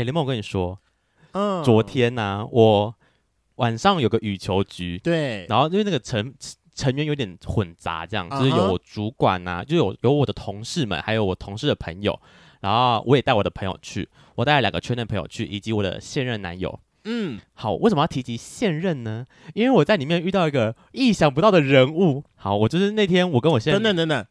哎，雷梦，我跟你说，嗯，昨天呢、啊，我晚上有个羽球局，对，然后因为那个成成员有点混杂，这样、uh. 就是有我主管呐、啊，就有有我的同事们，还有我同事的朋友，然后我也带我的朋友去，我带了两个圈内朋友去，以及我的现任男友。嗯，好，为什么要提及现任呢？因为我在里面遇到一个意想不到的人物。好，我就是那天我跟我现任等等等等。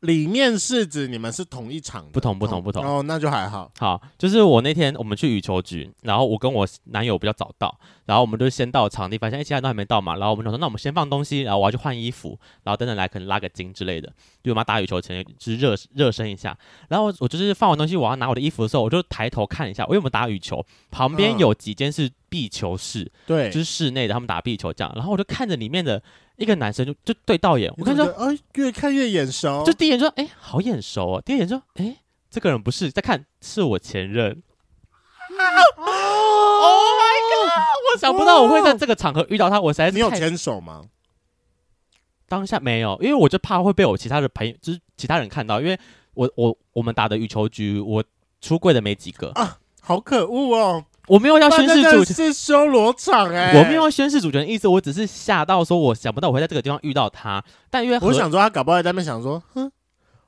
里面是指你们是同一场，不同不同不同哦，那就还好。好，就是我那天我们去羽球局，然后我跟我男友比较早到，然后我们就先到场地，发现哎，其他人都还没到嘛，然后我们就说那我们先放东西，然后我要去换衣服，然后等等来可能拉个筋之类的，就我们要打羽球前就是热热身一下。然后我就是放完东西，我要拿我的衣服的时候，我就抬头看一下，因为我们打羽球旁边有几间是壁球室，对、嗯，就是室内的，他们打壁球这样，然后我就看着里面的。一个男生就就对到眼，我看说，哎，越看越眼熟。就第一眼说，哎，好眼熟哦。第二眼说，哎，这个人不是，再看是我前任。哦、oh my god！我想不到我会在这个场合遇到他，我实在是。你有牵手吗？当下没有，因为我就怕会被我其他的朋友，就是其他人看到，因为我我我们打的羽球局，我出柜的没几个啊，好可恶哦。我没有要宣誓主权，是修罗场哎、欸！我没有要宣誓主权的意思，我只是吓到说，我想不到我会在这个地方遇到他。但因为我想说，他搞不好在那边想说，哼，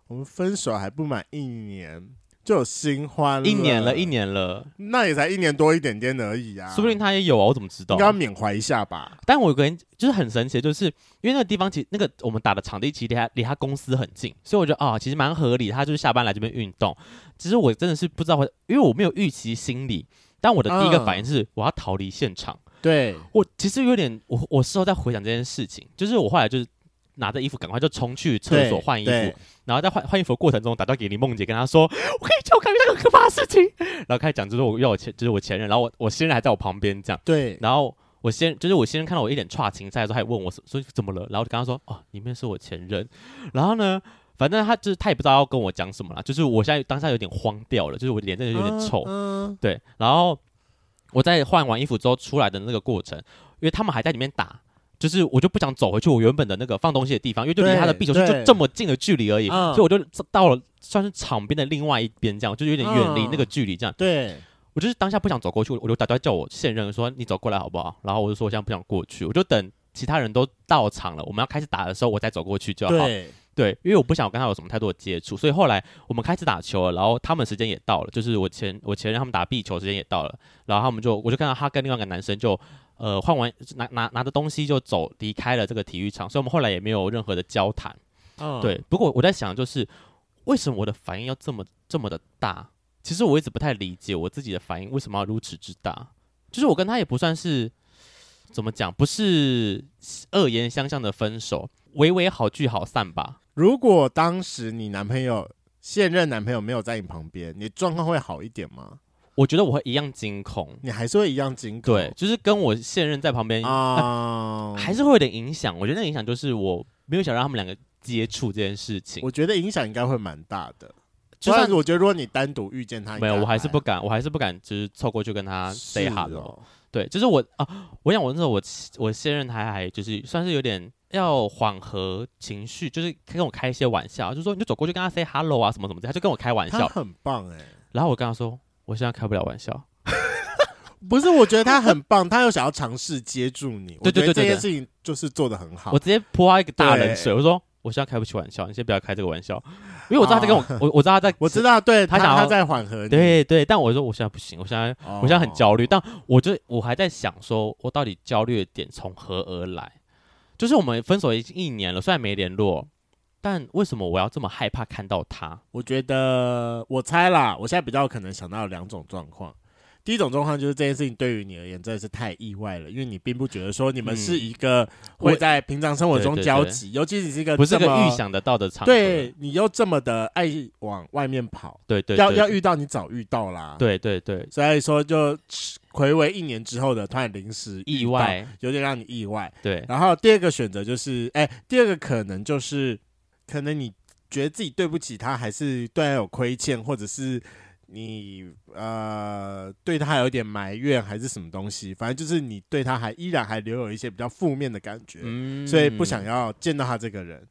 我们分手还不满一年就有新欢了，一年了，一年了，那也才一年多一点点而已啊！说不定他也有啊，我怎么知道？应该要缅怀一下吧。但我有个人就是很神奇，就是因为那个地方其实那个我们打的场地其实离他离他公司很近，所以我觉得啊、哦，其实蛮合理。他就是下班来这边运动。其实我真的是不知道会，因为我没有预期心理。但我的第一个反应是，我要逃离现场。嗯、对我其实有点，我我事后在回想这件事情，就是我后来就是拿着衣服赶快就冲去厕所换衣服，然后在换换衣服的过程中打电话给林梦姐，跟她说：“我可以叫我看那个可怕的事情。”然后开始讲，就是我要我前，就是我前任，然后我我现任还在我旁边这样。对，然后我先就是我先生看到我一脸差情在的时候，还问我说怎么了，然后就跟他说：“哦，里面是我前任。”然后呢？反正他就是他也不知道要跟我讲什么啦，就是我现在当下有点慌掉了，就是我脸真的有点臭。嗯，嗯对。然后我在换完衣服之后出来的那个过程，因为他们还在里面打，就是我就不想走回去我原本的那个放东西的地方，因为就离他的壁球室就这么近的距离而已，所以我就到了算是场边的另外一边，这样就有点远离那个距离。这样，对我就是当下不想走过去，我就打电话叫我现任说你走过来好不好？然后我就说我现在不想过去，我就等其他人都到场了，我们要开始打的时候，我再走过去就好。对，因为我不想跟他有什么太多的接触，所以后来我们开始打球了，然后他们时间也到了，就是我前我前任他们打壁球时间也到了，然后他们就我就看到他跟另外一个男生就呃换完拿拿拿着东西就走离开了这个体育场，所以我们后来也没有任何的交谈。嗯，对。不过我在想，就是为什么我的反应要这么这么的大？其实我一直不太理解我自己的反应为什么要如此之大。就是我跟他也不算是怎么讲，不是恶言相向的分手，微微好聚好散吧。如果当时你男朋友现任男朋友没有在你旁边，你状况会好一点吗？我觉得我会一样惊恐，你还是会一样惊恐。对，就是跟我现任在旁边啊，还是会有点影响。我觉得那影响就是我没有想让他们两个接触这件事情。我觉得影响应该会蛮大的。就算我觉得如果你单独遇见他，没有，我还是不敢，我还是不敢，就是凑过去跟他 say hello。对，就是我啊，我想我那时候我我现任他还就是算是有点。要缓和情绪，就是跟我开一些玩笑，就说你就走过去跟他 say hello 啊，什么什么的，他就跟我开玩笑，他很棒哎、欸。然后我跟他说，我现在开不了玩笑，不是，我觉得他很棒，他又想要尝试接住你，对对对，对，这件事情就是做的很好。我直接泼他一个大冷水，我说我现在开不起玩笑，你先不要开这个玩笑，因为我知道他在跟我，我我知道他在，我知道，对他想他，他在缓和你，对对，但我说我现在不行，我现在、哦、我现在很焦虑，但我就我还在想说，我到底焦虑的点从何而来？就是我们分手已经一年了，虽然没联络，但为什么我要这么害怕看到他？我觉得，我猜啦，我现在比较可能想到两种状况。第一种状况就是这件事情对于你而言真的是太意外了，因为你并不觉得说你们是一个会在平常生活中交集，嗯、尤其你是一个不是个预想得到的场合，对你又这么的爱往外面跑，对对，对，要要遇到你早遇到啦，对对对，所以说就回违一年之后的突然临时意外，有点让你意外。对，然后第二个选择就是，哎，第二个可能就是可能你觉得自己对不起他，还是对他有亏欠，或者是。你呃对他还有一点埋怨还是什么东西，反正就是你对他还依然还留有一些比较负面的感觉，嗯，所以不想要见到他这个人。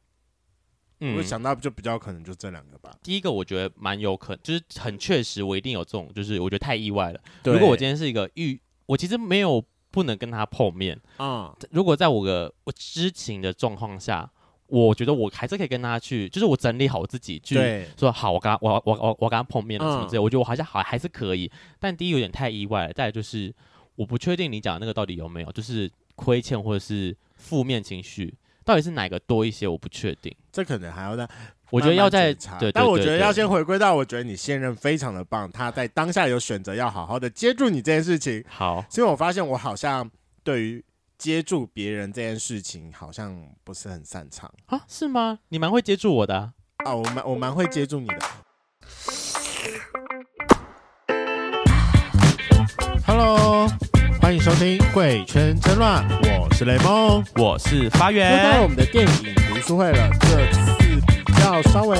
嗯，我想到就比较可能就这两个吧。第一个我觉得蛮有可能，就是很确实，我一定有这种，就是我觉得太意外了。如果我今天是一个遇，我其实没有不能跟他碰面啊。嗯，如果在我的我知情的状况下。我觉得我还是可以跟他去，就是我整理好我自己，去说好，我跟他，我我我我跟他碰面了什么之类，嗯、我觉得我好像好还是可以。但第一有点太意外了，再来就是我不确定你讲的那个到底有没有，就是亏欠或者是负面情绪，到底是哪个多一些，我不确定。这可能还要再，我觉得要再查。但我觉得要先回归到，我觉得你现任非常的棒，他在当下有选择要好好的接住你这件事情。好，所以我发现我好像对于。接住别人这件事情好像不是很擅长啊？是吗？你蛮会接住我的啊！啊我蛮我蛮会接住你的。Hello，欢迎收听《贵圈真乱》，我是雷梦，我是发源。又到我们的电影读书会了，这次比较稍微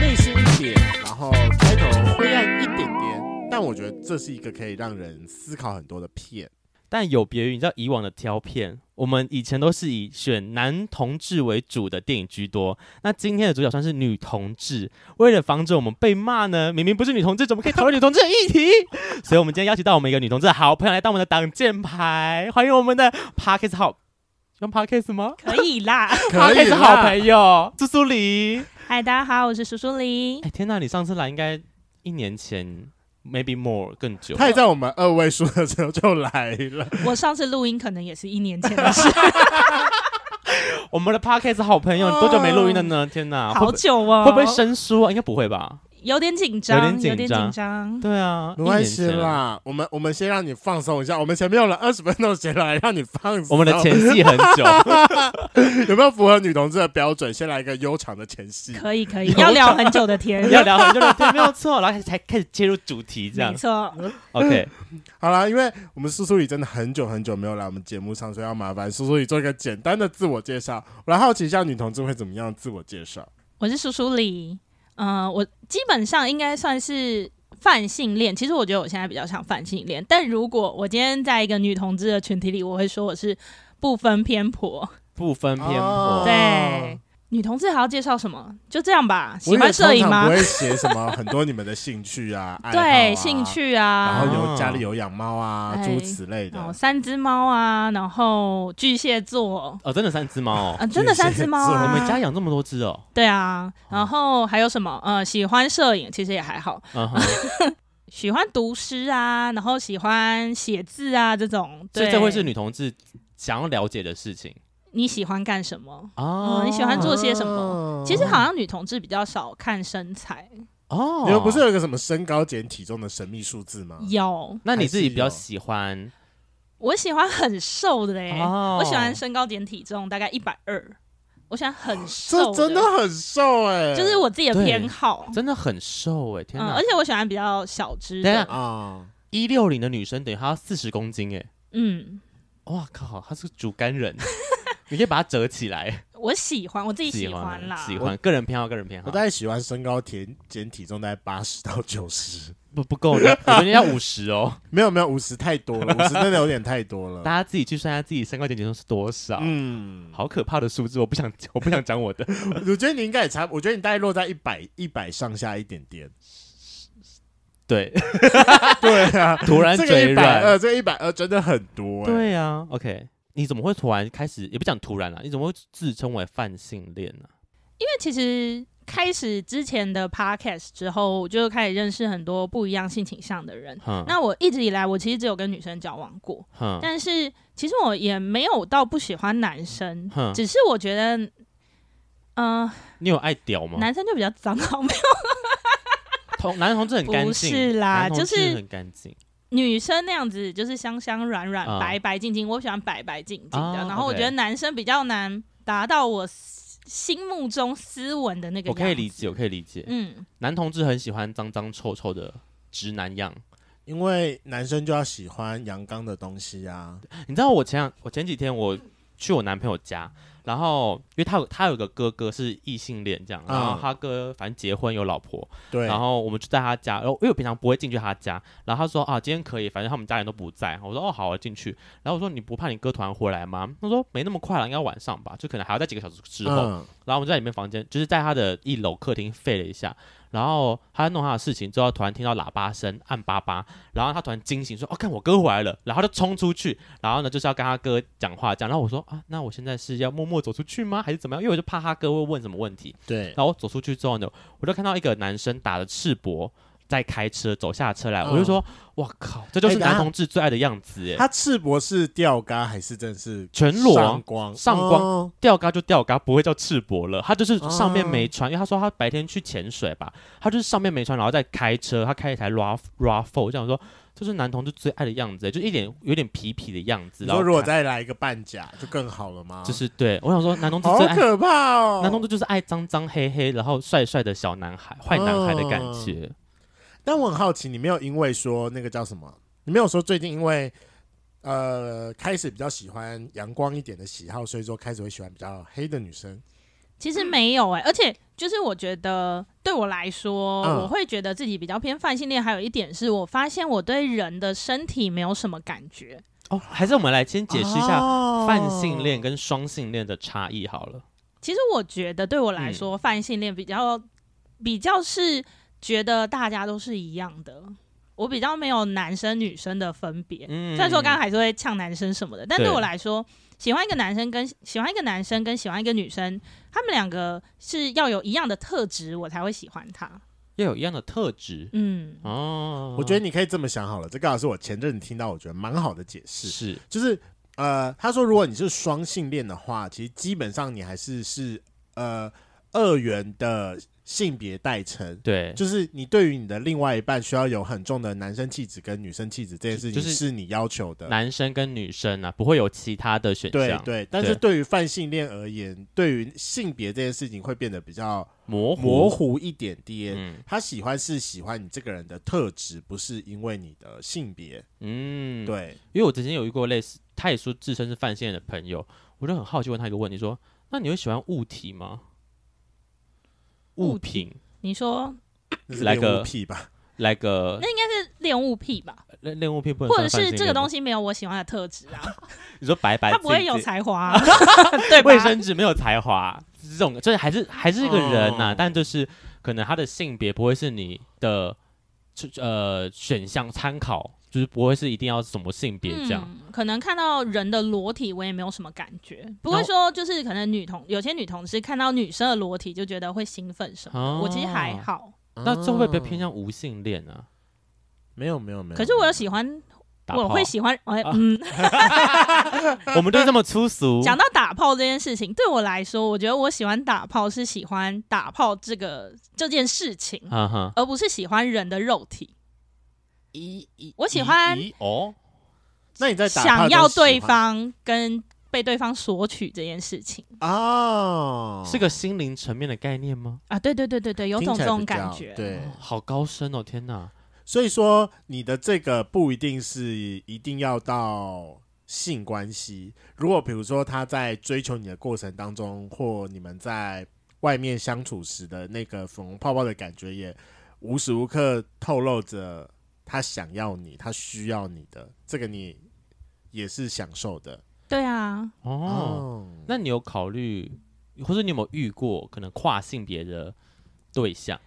内心一点，然后开头灰暗一点点，但我觉得这是一个可以让人思考很多的片。但有别于你知道以往的挑片，我们以前都是以选男同志为主的电影居多。那今天的主角算是女同志，为了防止我们被骂呢，明明不是女同志，怎么可以讨论女同志的议题？所以，我们今天邀请到我们一个女同志的好朋友来当我们的挡箭牌，欢迎我们的 Parkes 好用 Parkes 吗？可以啦，Podcast 好朋友苏苏黎。嗨，大家好，我是苏苏黎。哎，天哪，你上次来应该一年前。Maybe more 更久，他也在我们二位数的时候就来了。我上次录音可能也是一年前的事。我们的 Podcast 好朋友，你多久没录音了呢？天哪，好久哦，会不会生疏啊？应该不会吧。有点紧张，有点紧张。对啊，没关系啦。我们我们先让你放松一下。我们前面用了二十分钟先来让你放松。我们的前戏很久，有没有符合女同志的标准？先来一个悠长的前戏。可以可以，要聊很久的天，要聊很久的天，没有错。然后才开始切入主题，这样没错。OK，好了，因为我们苏苏里真的很久很久没有来我们节目上，所以要麻烦苏苏里做一个简单的自我介绍。我来好奇一下，女同志会怎么样自我介绍？我是苏苏梨。嗯、呃，我基本上应该算是泛性恋。其实我觉得我现在比较像泛性恋，但如果我今天在一个女同志的群体里，我会说我是不分偏颇。不分偏颇，对。女同志还要介绍什么？就这样吧。喜欢摄影吗？不会写什么很多你们的兴趣啊，啊对，兴趣啊，然后有家里有养猫啊，诸如此类的。哦，三只猫啊，然后巨蟹座。哦，真的三只猫哦，啊，真的三只猫啊。你们家养这么多只哦？对啊，然后还有什么？呃，喜欢摄影，其实也还好。嗯哼，喜欢读诗啊，然后喜欢写字啊，这种。对，所以这会是女同志想要了解的事情。你喜欢干什么？哦、嗯，你喜欢做些什么？哦、其实好像女同志比较少看身材哦。你们不是有一个什么身高减体重的神秘数字吗？有。那你自己比较喜欢？我喜欢很瘦的嘞。哦、我喜欢身高减体重大概一百二。我喜欢很瘦，这真的很瘦哎、欸，就是我自己的偏好。真的很瘦哎、欸，天哪、嗯！而且我喜欢比较小只的啊，一六零的女生等于她要四十公斤哎、欸。嗯。哇靠，她是个竹竿人。你可以把它折起来。我喜欢，我自己喜欢啦。喜欢，个人偏好，个人偏好。我大概喜欢身高减减体重大概八十到九十，不不够的，我觉得要五十哦。没有没有，五十太多了，五十真的有点太多了。大家自己去算一下自己身高减体重是多少。嗯，好可怕的数字，我不想我不想讲我的。我觉得你应该也差，我觉得你大概落在一百一百上下一点点。对对啊，突然嘴软，呃，这一百二真的很多。对啊，OK。你怎么会突然开始？也不讲突然了，你怎么会自称为泛性恋呢？因为其实开始之前的 podcast 之后，我就开始认识很多不一样性倾向的人。嗯、那我一直以来，我其实只有跟女生交往过。嗯、但是其实我也没有到不喜欢男生，嗯、只是我觉得，嗯、呃，你有爱屌吗？男生就比较脏，好没有？同男同志很干净，不是啦，就是很干净。女生那样子就是香香软软、uh, 白白净净，我喜欢白白净净的。Uh, 然后我觉得男生比较难达到我心目中斯文的那个。我可以理解，我可以理解。嗯，男同志很喜欢脏脏臭臭的直男样，因为男生就要喜欢阳刚的东西啊。你知道我前两我前几天我去我男朋友家。然后，因为他有他有个哥哥是异性恋这样，然后他哥反正结婚有老婆，对、嗯，然后我们就在他家，然后因为我平常不会进去他家，然后他说啊，今天可以，反正他们家人都不在，我说哦好，我进去，然后我说你不怕你哥突然回来吗？他说没那么快了，应该晚上吧，就可能还要在几个小时之后，嗯、然后我们在里面房间，就是在他的一楼客厅废了一下。然后他在弄他的事情之后，突然听到喇叭声，按叭叭，然后他突然惊醒，说：“哦，看我哥回来了！”然后就冲出去，然后呢就是要跟他哥讲话，这样。然后我说：“啊，那我现在是要默默走出去吗？还是怎么样？因为我就怕他哥会问什么问题。”对。然后我走出去之后呢，我就看到一个男生打着赤膊。在开车走下车来，我就说：“哇靠，这就是男同志最爱的样子！”哎，他赤膊是吊嘎还是真是全裸上光？上光，吊嘎就吊嘎，不会叫赤膊了。他就是上面没穿，因为他说他白天去潜水吧，他就是上面没穿，然后再开车，他开一台 RAV RAV4，这样说，这是男同志最爱的样子，就一点有点皮皮的样子。然后如果再来一个半甲，就更好了吗？就是对，我想说男同志最可怕哦，男同志就是爱脏脏黑黑，然后帅帅的小男孩，坏男孩的感觉。但我很好奇，你没有因为说那个叫什么？你没有说最近因为呃开始比较喜欢阳光一点的喜好，所以说开始会喜欢比较黑的女生？其实没有哎、欸，而且就是我觉得对我来说，嗯、我会觉得自己比较偏泛性恋。还有一点是我发现我对人的身体没有什么感觉哦。还是我们来先解释一下泛性恋跟双性恋的差异好了。其实我觉得对我来说，泛性恋比较比较是。觉得大家都是一样的，我比较没有男生女生的分别。嗯，虽然说刚刚还是会呛男生什么的，但对我来说，喜欢一个男生跟喜欢一个男生跟喜欢一个女生，他们两个是要有一样的特质，我才会喜欢他。要有一样的特质，嗯，哦，我觉得你可以这么想好了，这刚好是我前阵子听到我觉得蛮好的解释，是，就是呃，他说如果你是双性恋的话，其实基本上你还是是呃二元的。性别代称，对，就是你对于你的另外一半需要有很重的男生气质跟女生气质这件事情，是你要求的。男生跟女生啊，不会有其他的选项。对对，但是对于泛性恋而言，对于性别这件事情会变得比较模糊模糊一点点。嗯，他喜欢是喜欢你这个人的特质，不是因为你的性别。嗯，对，因为我之前有遇过类似，他也说自身是泛性恋的朋友，我就很好奇问他一个问题，说：那你会喜欢物体吗？物品，你说来个屁吧，来个那应该是恋物癖吧？恋恋物癖不能，或者是这个东西没有我喜欢的特质啊？你说白白，他不会有才华，对吧？卫生纸没有才华，这种这还是还是一个人呐，但就是可能他的性别不会是你的呃选项参考。就是不会是一定要什么性别这样、嗯，可能看到人的裸体我也没有什么感觉，不会说就是可能女同有些女同事看到女生的裸体就觉得会兴奋什么，哦、我其实还好。那这会不会偏向无性恋呢、啊？没有没有没有。可是我有喜欢，我会喜欢，哎嗯，我们都这么粗俗。讲到打炮这件事情，对我来说，我觉得我喜欢打炮是喜欢打炮这个这件事情，而不是喜欢人的肉体。一一，我喜欢哦。那你在想要对方跟被对方索取这件事情哦，是个心灵层面的概念吗？啊，对对对对对，有种这种感觉，对、哦，好高深哦，天哪！所以说你的这个不一定是一定要到性关系，如果比如说他在追求你的过程当中，或你们在外面相处时的那个粉红泡泡的感觉，也无时无刻透露着。他想要你，他需要你的，这个你也是享受的。对啊，哦，哦，那你有考虑，或者你有没有遇过可能跨性别的对象？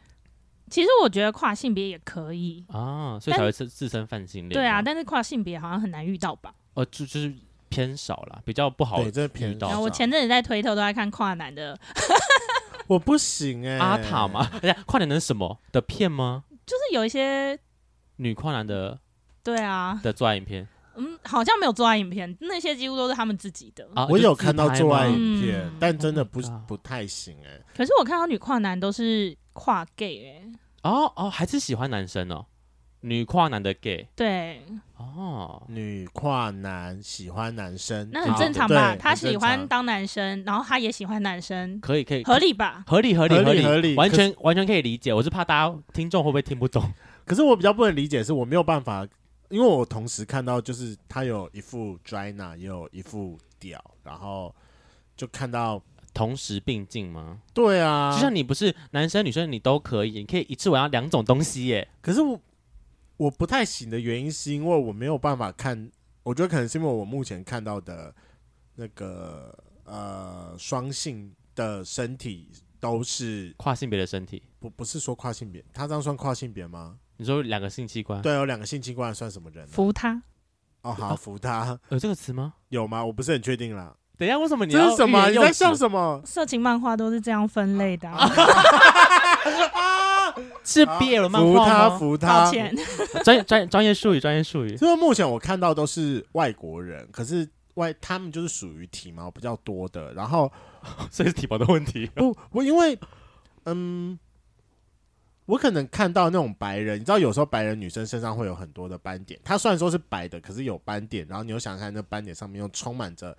其实我觉得跨性别也可以啊，所以才会是自身泛性恋。对啊，但是跨性别好像很难遇到吧？呃，就就是偏少了，比较不好遇到。对，这偏少。我前阵子在推特都在看跨男的，我不行哎、欸，阿塔嘛？哎呀，跨男能什么的片吗？就是有一些。女跨男的，对啊，的做爱影片，嗯，好像没有做爱影片，那些几乎都是他们自己的。啊，我有看到做爱影片，嗯、但真的不不太行哎、欸。可是我看到女跨男都是跨 gay 哎、欸。哦哦，还是喜欢男生哦，女跨男的 gay。对。哦，女跨男喜欢男生，那很正常吧？他喜欢当男生，然后他也喜欢男生，可以可以，合理吧？合理合理合理合理，完全完全可以理解。我是怕大家听众会不会听不懂。可是我比较不能理解，是我没有办法，因为我同时看到，就是他有一副 Drina，也有一副屌，然后就看到同时并进吗？对啊，就像你不是男生女生你都可以，你可以一次玩两种东西耶。可是我我不太行的原因是因为我没有办法看，我觉得可能是因为我目前看到的那个呃双性的身体都是跨性别的身体，不不是说跨性别，他这样算跨性别吗？你说两个性器官？对，有两个性器官算什么人？扶他？哦，好，扶他有这个词吗？有吗？我不是很确定啦。等一下，为什么你这是什么？你在笑什么？色情漫画都是这样分类的。啊 是 BL 漫画扶他，扶他。抱歉，专专专业术语，专业术语。因为目前我看到都是外国人，可是外他们就是属于体毛比较多的，然后 所以是体毛的问题。不，我因为嗯。我可能看到那种白人，你知道，有时候白人女生身上会有很多的斑点。她虽然说是白的，可是有斑点。然后你又想看那斑点上面又充满着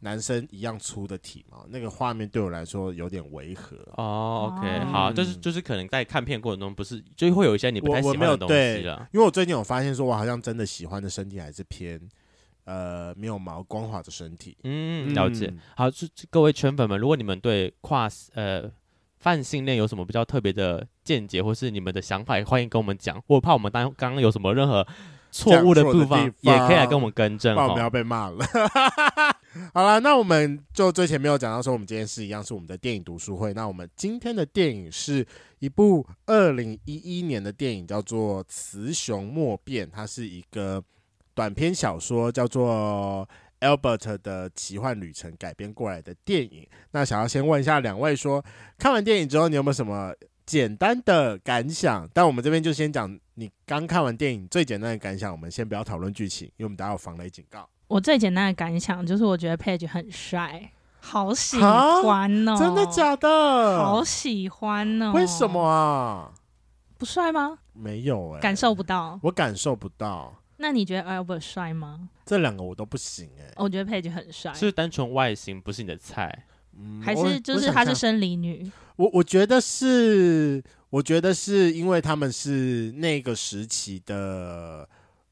男生一样粗的体毛，那个画面对我来说有点违和。哦，OK，好，就是就是可能在看片过程中，不是就会有一些你不太喜欢的东西了。因为我最近有发现，说我好像真的喜欢的身体还是偏呃没有毛光滑的身体。嗯，了解。好，就各位圈粉们，如果你们对跨呃。泛性恋有什么比较特别的见解，或是你们的想法，也欢迎跟我们讲。我怕我们当刚刚有什么任何错误的部分，也可以来跟我们更正。我们要被骂了。好了，那我们就最前面有讲到说，我们今天是一样是我们的电影读书会。那我们今天的电影是一部二零一一年的电影，叫做《雌雄莫辨》，它是一个短篇小说，叫做。Albert 的奇幻旅程改编过来的电影，那想要先问一下两位说，说看完电影之后，你有没有什么简单的感想？但我们这边就先讲你刚看完电影最简单的感想，我们先不要讨论剧情，因为我们等下有防雷警告。我最简单的感想就是，我觉得 Page 很帅，好喜欢哦！真的假的？好喜欢哦！为什么啊？不帅吗？没有哎、欸，感受不到，我感受不到。那你觉得 Albert 帅吗？这两个我都不行哎、欸。我觉得佩 a 很帅，是单纯外形不是你的菜，嗯、还是就是她是生理女？我我，我觉得是，我觉得是因为他们是那个时期的。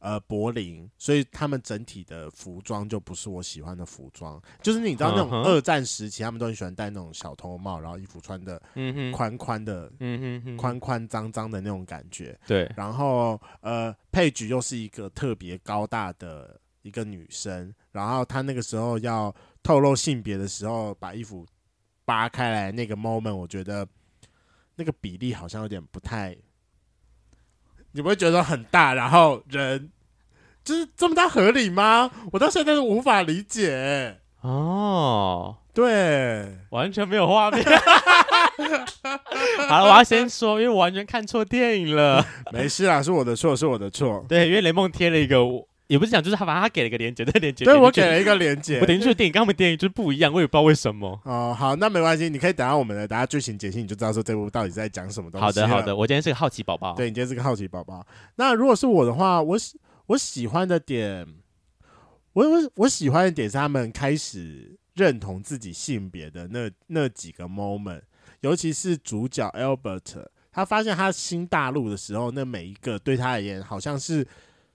呃，柏林，所以他们整体的服装就不是我喜欢的服装，就是你知道那种二战时期，他们都很喜欢戴那种小头帽，然后衣服穿的宽宽的，宽宽脏脏的那种感觉。对，然后呃，佩菊又是一个特别高大的一个女生，然后她那个时候要透露性别的时候，把衣服扒开来那个 moment，我觉得那个比例好像有点不太，你不会觉得很大，然后人。就是这么大合理吗？我到现在都无法理解哦。对，完全没有画面。好了，我要先说，因为我完全看错电影了。没事啦，是我的错，是我的错。对，因为雷梦贴了一个，也不是讲，就是他把他给了一个连接，这个连接，对我给了一个连接。我等于说电影跟他们电影就是不一样，我也不知道为什么。哦，好，那没关系，你可以等下我们的，等下剧情解析，你就知道说这部到底在讲什么东西。好的，好的，我今天是个好奇宝宝。对，你今天是个好奇宝宝。那如果是我的话，我喜。我喜欢的点，我我我喜欢的点是他们开始认同自己性别的那那几个 moment，尤其是主角 Albert，他发现他新大陆的时候，那每一个对他而言好像是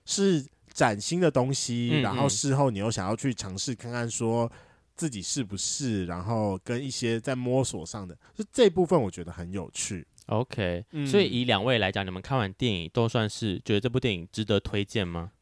是崭新的东西，嗯嗯，然后事后你又想要去尝试看看，说自己是不是，然后跟一些在摸索上的，就这部分我觉得很有趣。OK，、嗯、所以以两位来讲，你们看完电影都算是觉得这部电影值得推荐吗？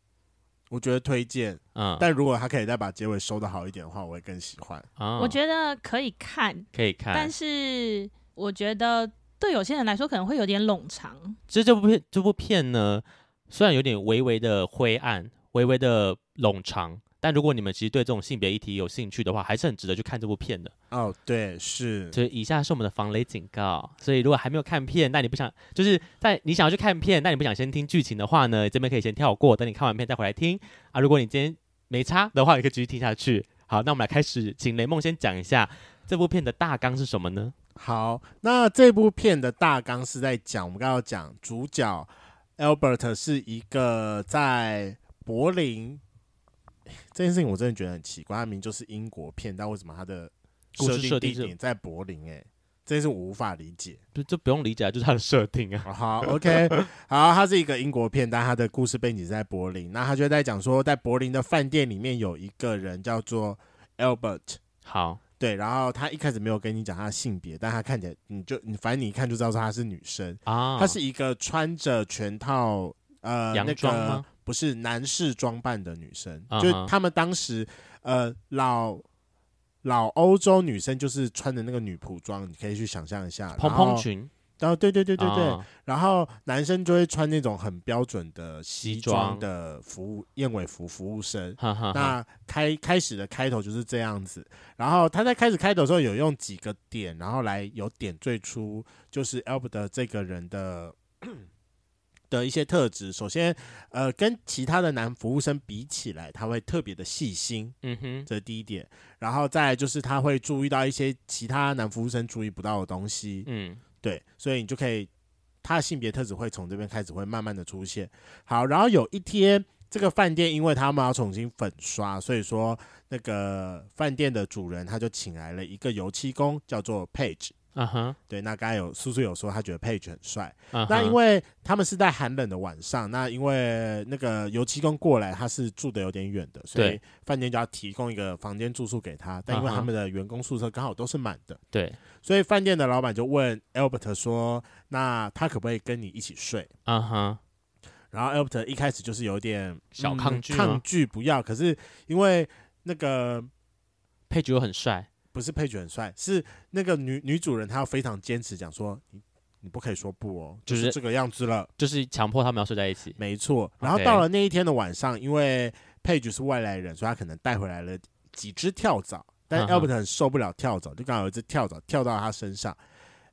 我觉得推荐，嗯，但如果他可以再把结尾收的好一点的话，我会更喜欢。哦、我觉得可以看，可以看，但是我觉得对有些人来说可能会有点冗长。其实这部片，这部片呢，虽然有点微微的灰暗，微微的冗长。但如果你们其实对这种性别议题有兴趣的话，还是很值得去看这部片的。哦，对，是。所以以下是我们的防雷警告。所以如果还没有看片，但你不想，就是在你想要去看片，但你不想先听剧情的话呢，这边可以先跳过，等你看完片再回来听啊。如果你今天没差的话，也可以继续听下去。好，那我们来开始，请雷梦先讲一下这部片的大纲是什么呢？好，那这部片的大纲是在讲，我们刚刚讲主角 Albert 是一个在柏林。这件事情我真的觉得很奇怪，他明明就是英国片，但为什么他的设定地点在柏林？哎，这件事我无法理解。就这不用理解，就是他的设定啊。好，OK，好，他是一个英国片，但他的故事背景是在柏林。那他就在讲说，在柏林的饭店里面有一个人叫做 Albert。好。对，然后他一开始没有跟你讲他的性别，但他看起来，你就你反正你一看就知道说她是女生啊。她是一个穿着全套呃那个不是男士装扮的女生，啊、就他们当时呃老老欧洲女生就是穿的那个女仆装，你可以去想象一下，蓬蓬裙。然后对对对对对，哦、然后男生就会穿那种很标准的西装的服务燕尾服服务生。哈哈哈，那开开始的开头就是这样子，然后他在开始开头的时候有用几个点，然后来有点缀出就是 Albert 这个人的的一些特质。首先，呃，跟其他的男服务生比起来，他会特别的细心。嗯哼，这是第一点。然后再来就是他会注意到一些其他男服务生注意不到的东西。嗯。对，所以你就可以，他的性别特质会从这边开始会慢慢的出现。好，然后有一天，这个饭店因为他们要重新粉刷，所以说那个饭店的主人他就请来了一个油漆工，叫做 Page。嗯哼，对，那刚才有叔叔有说他觉得 Page 很帅。Uh huh. 那因为他们是在寒冷的晚上，那因为那个油漆工过来，他是住的有点远的，所以饭店就要提供一个房间住宿给他。但因为他们的员工宿舍刚好都是满的，对、uh，huh. 所以饭店的老板就问 Albert 说：“那他可不可以跟你一起睡？”嗯哼，然后 Albert 一开始就是有点小抗拒，抗拒不要。可是因为那个 Page 又很帅。不是配角很帅，是那个女女主人，她要非常坚持讲说，你你不可以说不哦，就是这个样子了，就是强迫他们要睡在一起。没错，然后到了那一天的晚上，因为配角是外来人，所以他可能带回来了几只跳蚤，但 Albert 很受不了跳蚤，就刚好有一只跳蚤跳到他身上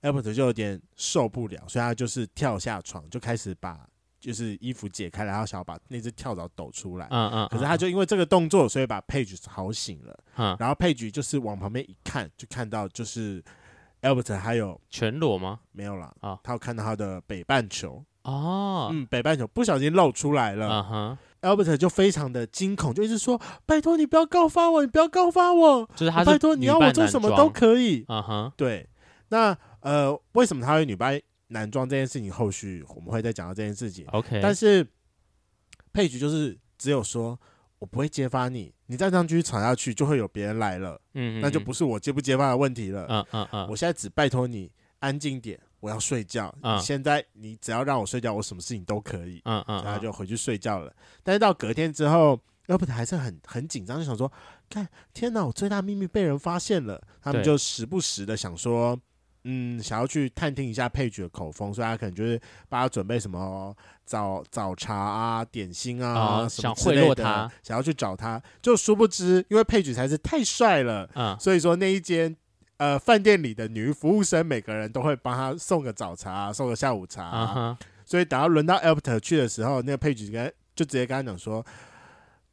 ，Albert 就有点受不了，所以他就是跳下床，就开始把。就是衣服解开，然后想要把那只跳蚤抖出来。嗯嗯。可是他就因为这个动作，所以把 Page 吵醒了。嗯。然后 Page 就是往旁边一看，就看到就是 Albert 还有全裸吗？没有了。啊。他有看到他的北半球。哦。嗯，北半球不小心露出来了。嗯哼。Albert 就非常的惊恐，就一直说：“拜托你不要告发我，你不要告发我。”就是他。拜托你要我做什么都可以。嗯哼。对。那呃，为什么他会女扮男装这件事情，后续我们会再讲到这件事情。OK，但是配局就是只有说，我不会揭发你，你再这样继续吵下去，就会有别人来了。嗯，那就不是我揭不揭发的问题了。嗯嗯嗯，我现在只拜托你安静点，我要睡觉。嗯，现在你只要让我睡觉，我什么事情都可以。嗯嗯，然后就回去睡觉了。但是到隔天之后，Albert 还是很很紧张，就想说，看天哪，我最大秘密被人发现了。他们就时不时的想说。嗯，想要去探听一下配角的口风，所以他可能就是帮他准备什么早早茶啊、点心啊、哦、什么之类的，想，想要去找他，就殊不知，因为配角实在是太帅了，嗯，所以说那一间呃饭店里的女服务生每个人都会帮他送个早茶、送个下午茶，嗯、所以等到轮到 Albert 去的时候，那个配角跟就直接跟他讲说。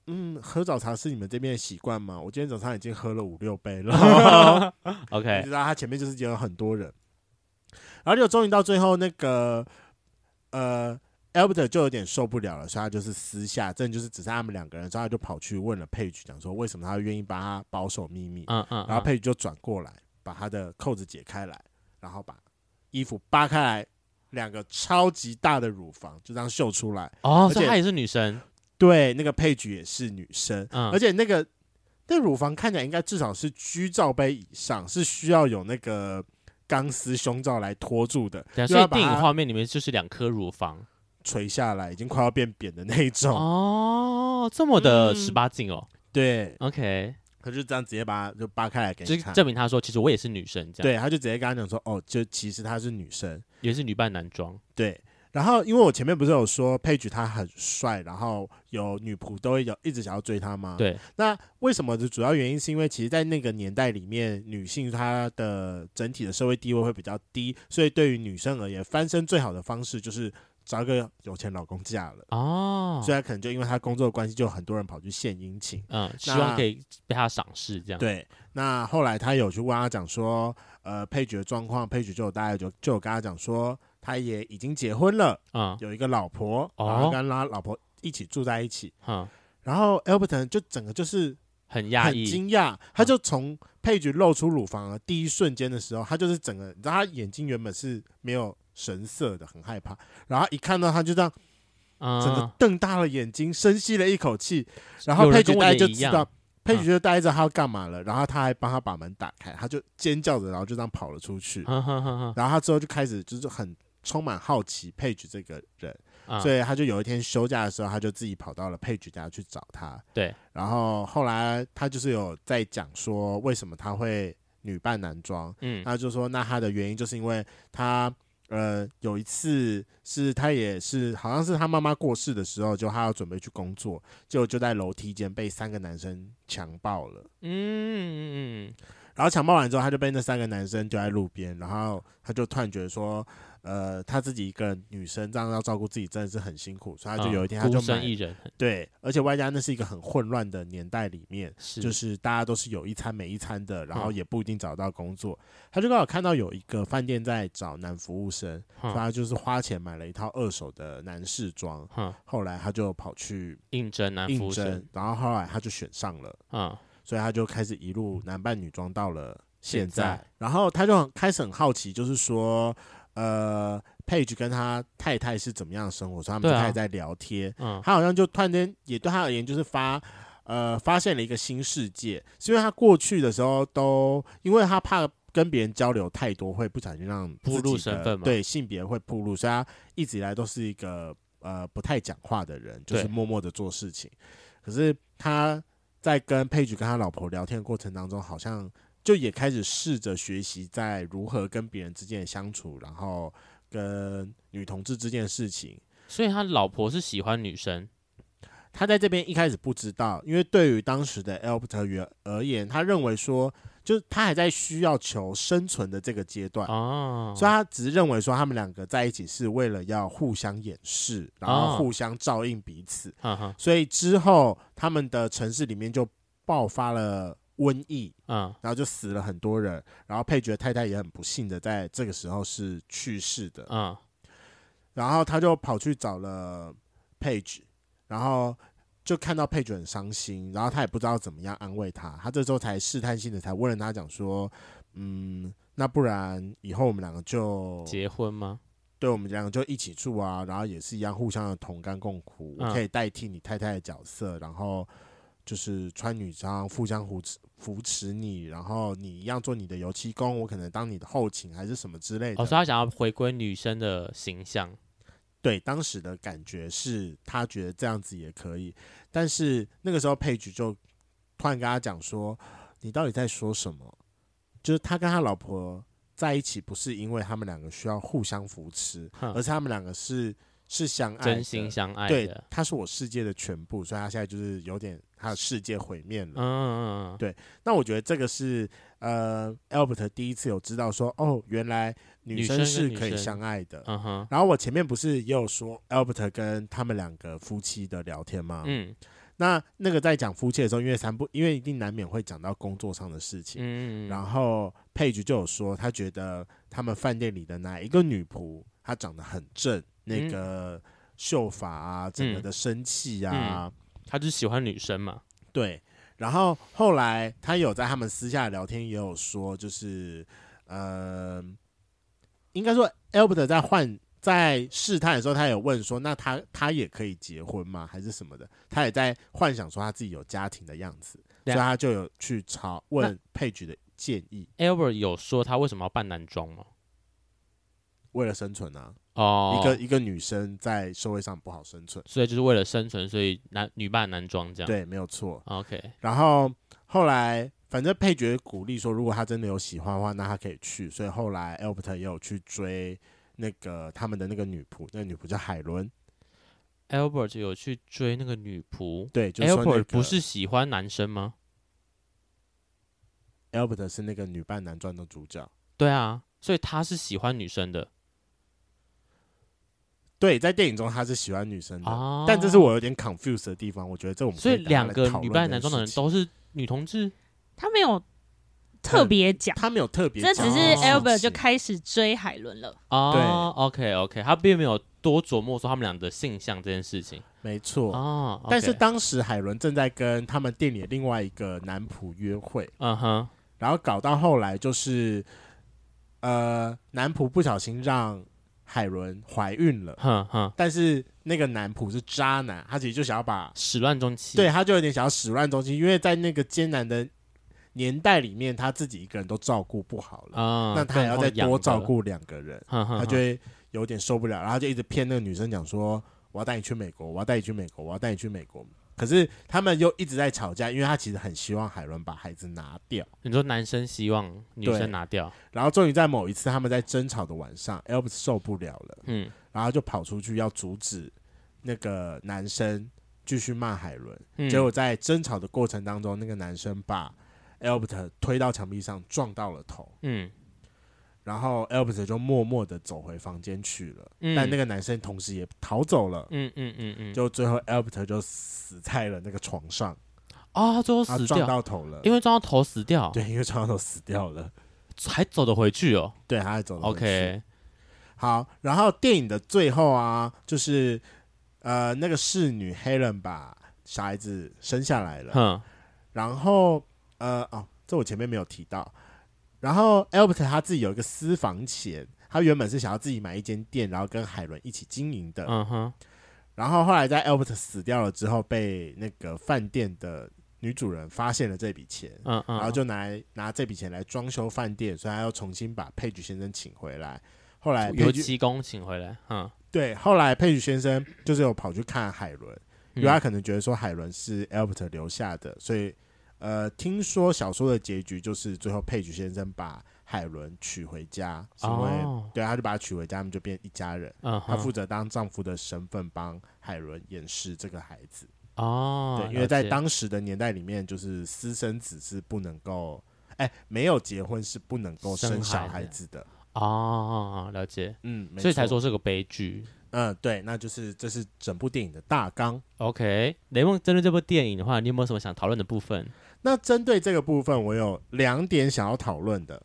嗯，喝早茶是你们这边的习惯吗？我今天早上已经喝了五六杯了。OK，你知道他前面就是有很多人，然后就终于到最后，那个呃，Albert 就有点受不了了，所以他就是私下，真的就是只剩他们两个人，所以他就跑去问了 Page，讲说为什么他愿意帮他保守秘密。嗯嗯，然后 Page 就转过来，把他的扣子解开来，然后把衣服扒开来，两个超级大的乳房就这样秀出来。哦，所以她也是女生。对，那个配角也是女生，嗯、而且那个那乳房看起来应该至少是 G 罩杯以上，是需要有那个钢丝胸罩来托住的。对，所以电影画面里面就是两颗乳房垂下来，已经快要变扁的那一种。哦，这么的十八禁哦。对，OK，他就这样直接把它就扒开来给你看，证明他说其实我也是女生。这样，对，他就直接跟他讲说，哦，就其实她是女生，也是女扮男装。对。然后，因为我前面不是有说佩菊他很帅，然后有女仆都会有一直想要追他吗？对。那为什么的主要原因是因为其实，在那个年代里面，女性她的整体的社会地位会比较低，所以对于女生而言，翻身最好的方式就是找一个有钱老公嫁了。哦。所以他可能就因为他工作的关系，就很多人跑去献殷勤，嗯，希望可以被他赏识这样。对。那后来他有去问他讲说，呃，佩菊的状况，佩菊就有大概就就有跟他讲说。他也已经结婚了，嗯，有一个老婆，然后跟他老婆一起住在一起，嗯，然后 Albert 就整个就是很压抑，很惊讶，他就从佩菊露出乳房的第一瞬间的时候，他就是整个，你知道他眼睛原本是没有神色的，很害怕，然后一看到他就这样，整个瞪大了眼睛，深吸了一口气，然后佩菊就知道，佩菊就呆着他要干嘛了，然后他还帮他把门打开，他就尖叫着，然后就这样跑了出去，然后他之后就开始就是很充满好奇佩菊这个人。所以他就有一天休假的时候，他就自己跑到了佩菊家去找他。对，然后后来他就是有在讲说为什么他会女扮男装。嗯，他就说那他的原因就是因为他呃有一次是他也是好像是他妈妈过世的时候，就他要准备去工作，就就在楼梯间被三个男生强暴了。嗯嗯嗯，然后强暴完之后，他就被那三个男生丢在路边，然后他就突然觉得说。呃，她自己一个女生这样要照顾自己，真的是很辛苦，所以她就有一天，她就买，对，而且外加那是一个很混乱的年代里面，是就是大家都是有一餐没一餐的，然后也不一定找到工作，她就刚好看到有一个饭店在找男服务生，所以她就是花钱买了一套二手的男士装，后来她就跑去应征男服务生，然后后来她就选上了，所以她就开始一路男扮女装到了现在，然后她就很开始很好奇，就是说。呃，Page 跟他太太是怎么样的生活？所以他们就开始在聊天。嗯，他好像就突然间也对他而言，就是发呃发现了一个新世界。是因为他过去的时候都，因为他怕跟别人交流太多，会不小心让暴露身份嘛。对，性别会暴露，所以他一直以来都是一个呃不太讲话的人，就是默默的做事情。可是他在跟 Page 跟他老婆聊天的过程当中，好像。就也开始试着学习在如何跟别人之间的相处，然后跟女同志之间的事情。所以他老婆是喜欢女生，他在这边一开始不知道，因为对于当时的 Albert 而言，他认为说，就是他还在需要求生存的这个阶段哦，所以他只是认为说他们两个在一起是为了要互相掩饰，然后互相照应彼此。哦，所以之后他们的城市里面就爆发了。瘟疫，嗯，然后就死了很多人，然后配角太太也很不幸的在这个时候是去世的，嗯，然后他就跑去找了佩菊，然后就看到配角很伤心，然后他也不知道怎么样安慰他，他这时候才试探性的才问了他讲说，嗯，那不然以后我们两个就结婚吗？对，我们两个就一起住啊，然后也是一样互相的同甘共苦，嗯，我可以代替你太太的角色，然后。就是穿女装，互相扶持扶持你，然后你一样做你的油漆工，我可能当你的后勤还是什么之类的。哦，所以他想要回归女生的形象。对，当时的感觉是他觉得这样子也可以，但是那个时候佩菊就突然跟他讲说：“你到底在说什么？”就是他跟他老婆在一起，不是因为他们两个需要互相扶持，而是他们两个是。是相爱，真心相爱。对，他是我世界的全部，所以他现在就是有点他的世界毁灭了。嗯嗯嗯，对。那我觉得这个是呃，Albert 第一次有知道说，哦，原来女生是可以相爱的。嗯哼。然后我前面不是也有说 Albert 跟他们两个夫妻的聊天吗？嗯。那那个在讲夫妻的时候，因为三部，因为一定难免会讲到工作上的事情。嗯。然后 Page 就有说，他觉得他们饭店里的哪一个女仆，她长得很正。那个秀发啊，嗯、整个的生气啊、嗯，他就喜欢女生嘛。对，然后后来他有在他们私下聊天，也有说，就是呃，应该说 Albert 在换在试探的时候，他有问说，那他他也可以结婚吗？还是什么的？他也在幻想说他自己有家庭的样子，所以他就有去朝问佩菊的建议。Albert 有说他为什么要扮男装吗？为了生存啊。哦、oh，一个一个女生在社会上不好生存，所以就是为了生存，所以男女扮男装这样。对，没有错。OK。然后后来，反正配角鼓励说，如果他真的有喜欢的话，那他可以去。所以后来，Albert 也有去追那个他们的那个女仆，那个女仆叫海伦。Albert 有去追那个女仆，对，就是那个，Albert 不是喜欢男生吗？Albert 是那个女扮男装的主角。对啊，所以他是喜欢女生的。对，在电影中他是喜欢女生的，哦、但这是我有点 confused 的地方。我觉得这我们所以两个女扮男装的人都是女同志，他没有特别讲，他没有特别讲，这只是 Albert 就开始追海伦了。哦，对，OK OK，他并没有多琢磨说他们俩的性向这件事情。没错哦。但是当时海伦正在跟他们店里的另外一个男仆约会，嗯哼，然后搞到后来就是，呃，男仆不小心让海伦怀孕了，哼哼。但是那个男仆是渣男，他其实就想要把始乱终弃，对，他就有点想要始乱终弃，因为在那个艰难的年代里面，他自己一个人都照顾不好了，嗯，那他还要再多照顾两个人，他就会有点受不了，然后就一直骗那个女生讲说。我要带你去美国，我要带你去美国，我要带你去美国。可是他们又一直在吵架，因为他其实很希望海伦把孩子拿掉。你说男生希望女生拿掉，然后终于在某一次他们在争吵的晚上，Elbert 受不了了，嗯，然后就跑出去要阻止那个男生继续骂海伦。嗯，结果在争吵的过程当中，那个男生把 Elbert 推到墙壁上，撞到了头。嗯。然后 Albert 就默默的走回房间去了，嗯、但那个男生同时也逃走了。嗯嗯嗯嗯，就最后 Albert 就死在了那个床上。啊，最后死掉，撞到头了，因为撞到头死掉。对，因为撞到头死掉了，还走得回去哦。对，他还走得回去。OK，好，然后电影的最后啊，就是呃，那个侍女 Helen 把小孩子生下来了。嗯，然后呃，哦，这我前面没有提到。然后 Albert 他自己有一个私房钱，他原本是想要自己买一间店，然后跟海伦一起经营的。嗯哼。然后后来在 Albert 死掉了之后，被那个饭店的女主人发现了这笔钱。嗯嗯。然后就拿来拿这笔钱来装修饭店，所以他要重新把佩吉先生请回来。后来油漆工请回来。嗯。对，后来佩吉先生就是有跑去看海伦，因为他可能觉得说海伦是 Albert 留下的，所以。呃，听说小说的结局就是最后佩吉先生把海伦娶回家，是因为、哦、对，他就把她娶回家，他们就变一家人。嗯、他负责当丈夫的身份帮海伦掩饰这个孩子。哦，对，因为在当时的年代里面，就是私生子是不能够，哎，没有结婚是不能够生小孩子的。哦，了解。嗯，所以才说是个悲剧。嗯，对，那就是这是整部电影的大纲。OK，雷梦针对这部电影的话，你有没有什么想讨论的部分？那针对这个部分，我有两点想要讨论的，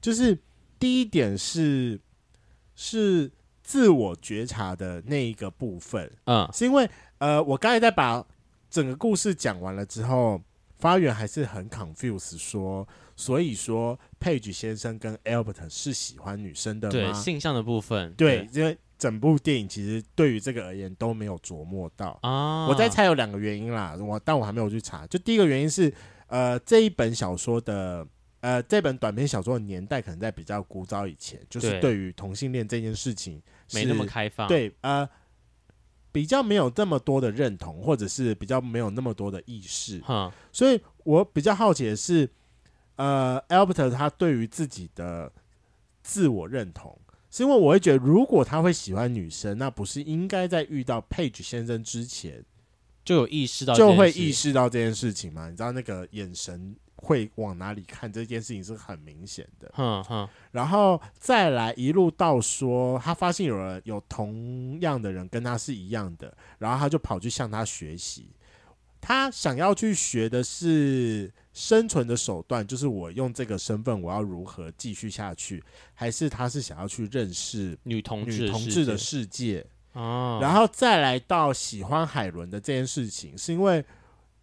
就是第一点是是自我觉察的那一个部分，嗯，是因为呃，我刚才在把整个故事讲完了之后，发源还是很 confused，说，所以说 Page 先生跟 Albert 是喜欢女生的吗？对，性向的部分，对，因为。整部电影其实对于这个而言都没有琢磨到啊！我在猜有两个原因啦，我但我还没有去查。就第一个原因是，呃，这一本小说的呃这本短篇小说的年代可能在比较古早以前，就是对于同性恋这件事情没那么开放，对呃比较没有这么多的认同，或者是比较没有那么多的意识。哈，所以我比较好奇的是，呃，Albert 他对于自己的自我认同。是因为我会觉得，如果他会喜欢女生，那不是应该在遇到 Page 先生之前就有意识到，就会意识到这件事情吗？你知道那个眼神会往哪里看，这件事情是很明显的。然后再来一路到说，他发现有人有同样的人跟他是一样的，然后他就跑去向他学习。他想要去学的是生存的手段，就是我用这个身份，我要如何继续下去？还是他是想要去认识女同志女同志的世界？哦，然后再来到喜欢海伦的这件事情，是因为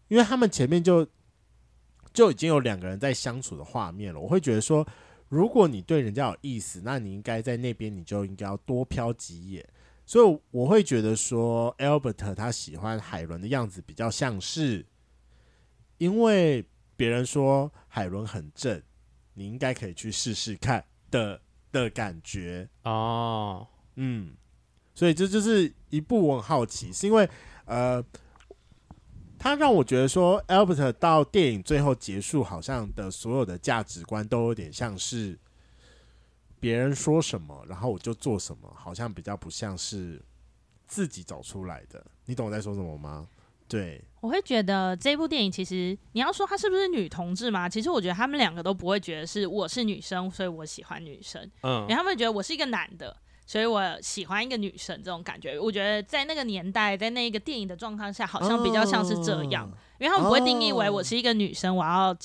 因为他们前面就就已经有两个人在相处的画面了。我会觉得说，如果你对人家有意思，那你应该在那边，你就应该要多瞟几眼。所以我会觉得说，Albert 他喜欢海伦的样子比较像是，因为别人说海伦很正，你应该可以去试试看的的感觉哦。嗯，所以这就是一部我很好奇，是因为呃，他让我觉得说，Albert 到电影最后结束，好像的所有的价值观都有点像是。别人说什么，然后我就做什么，好像比较不像是自己走出来的。你懂我在说什么吗？对，我会觉得这部电影其实你要说她是不是女同志嘛？其实我觉得他们两个都不会觉得是我是女生，所以我喜欢女生。嗯，因为他们觉得我是一个男的，所以我喜欢一个女生这种感觉。我觉得在那个年代，在那个电影的状况下，好像比较像是这样，哦、因为他们不会定义为我是一个女生，我要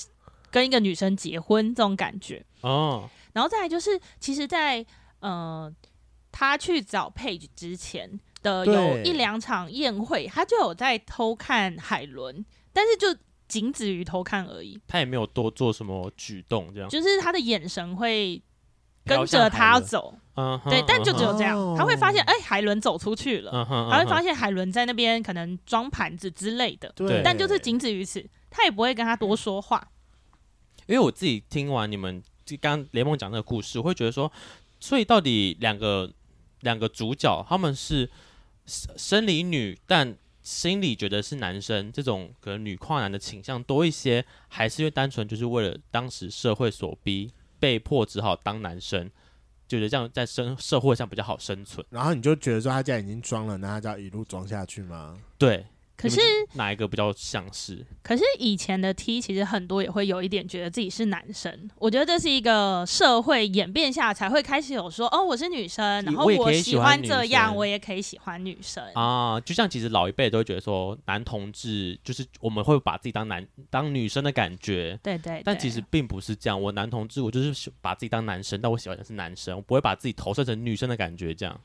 跟一个女生结婚这种感觉。哦。然后再来就是，其实在，在呃，他去找 Page 之前，的有一两场宴会，他就有在偷看海伦，但是就仅止于偷看而已。他也没有多做什么举动，这样就是他的眼神会跟着他走，嗯，对，但就只有这样，哦、他会发现，哎、欸，海伦走出去了，嗯嗯、他会发现海伦在那边可能装盘子之类的，对，但就是仅止于此，他也不会跟他多说话。因为我自己听完你们刚刚联盟讲那个故事，我会觉得说，所以到底两个两个主角他们是生理女，但心里觉得是男生，这种可能女跨男的倾向多一些，还是因为单纯就是为了当时社会所逼，被迫只好当男生，觉得这样在生社会上比较好生存。然后你就觉得说他既然已经装了，那他就要一路装下去吗？对。可是哪一个比较像是？可是以前的 T 其实很多也会有一点觉得自己是男生。我觉得这是一个社会演变下才会开始有说哦，我是女生，然后我喜欢这样，我也可以喜欢女生啊。就像其实老一辈都会觉得说，男同志就是我们会把自己当男当女生的感觉。对，对对。但其实并不是这样，我男同志我就是把自己当男生，但我喜欢的是男生，我不会把自己投射成女生的感觉这样。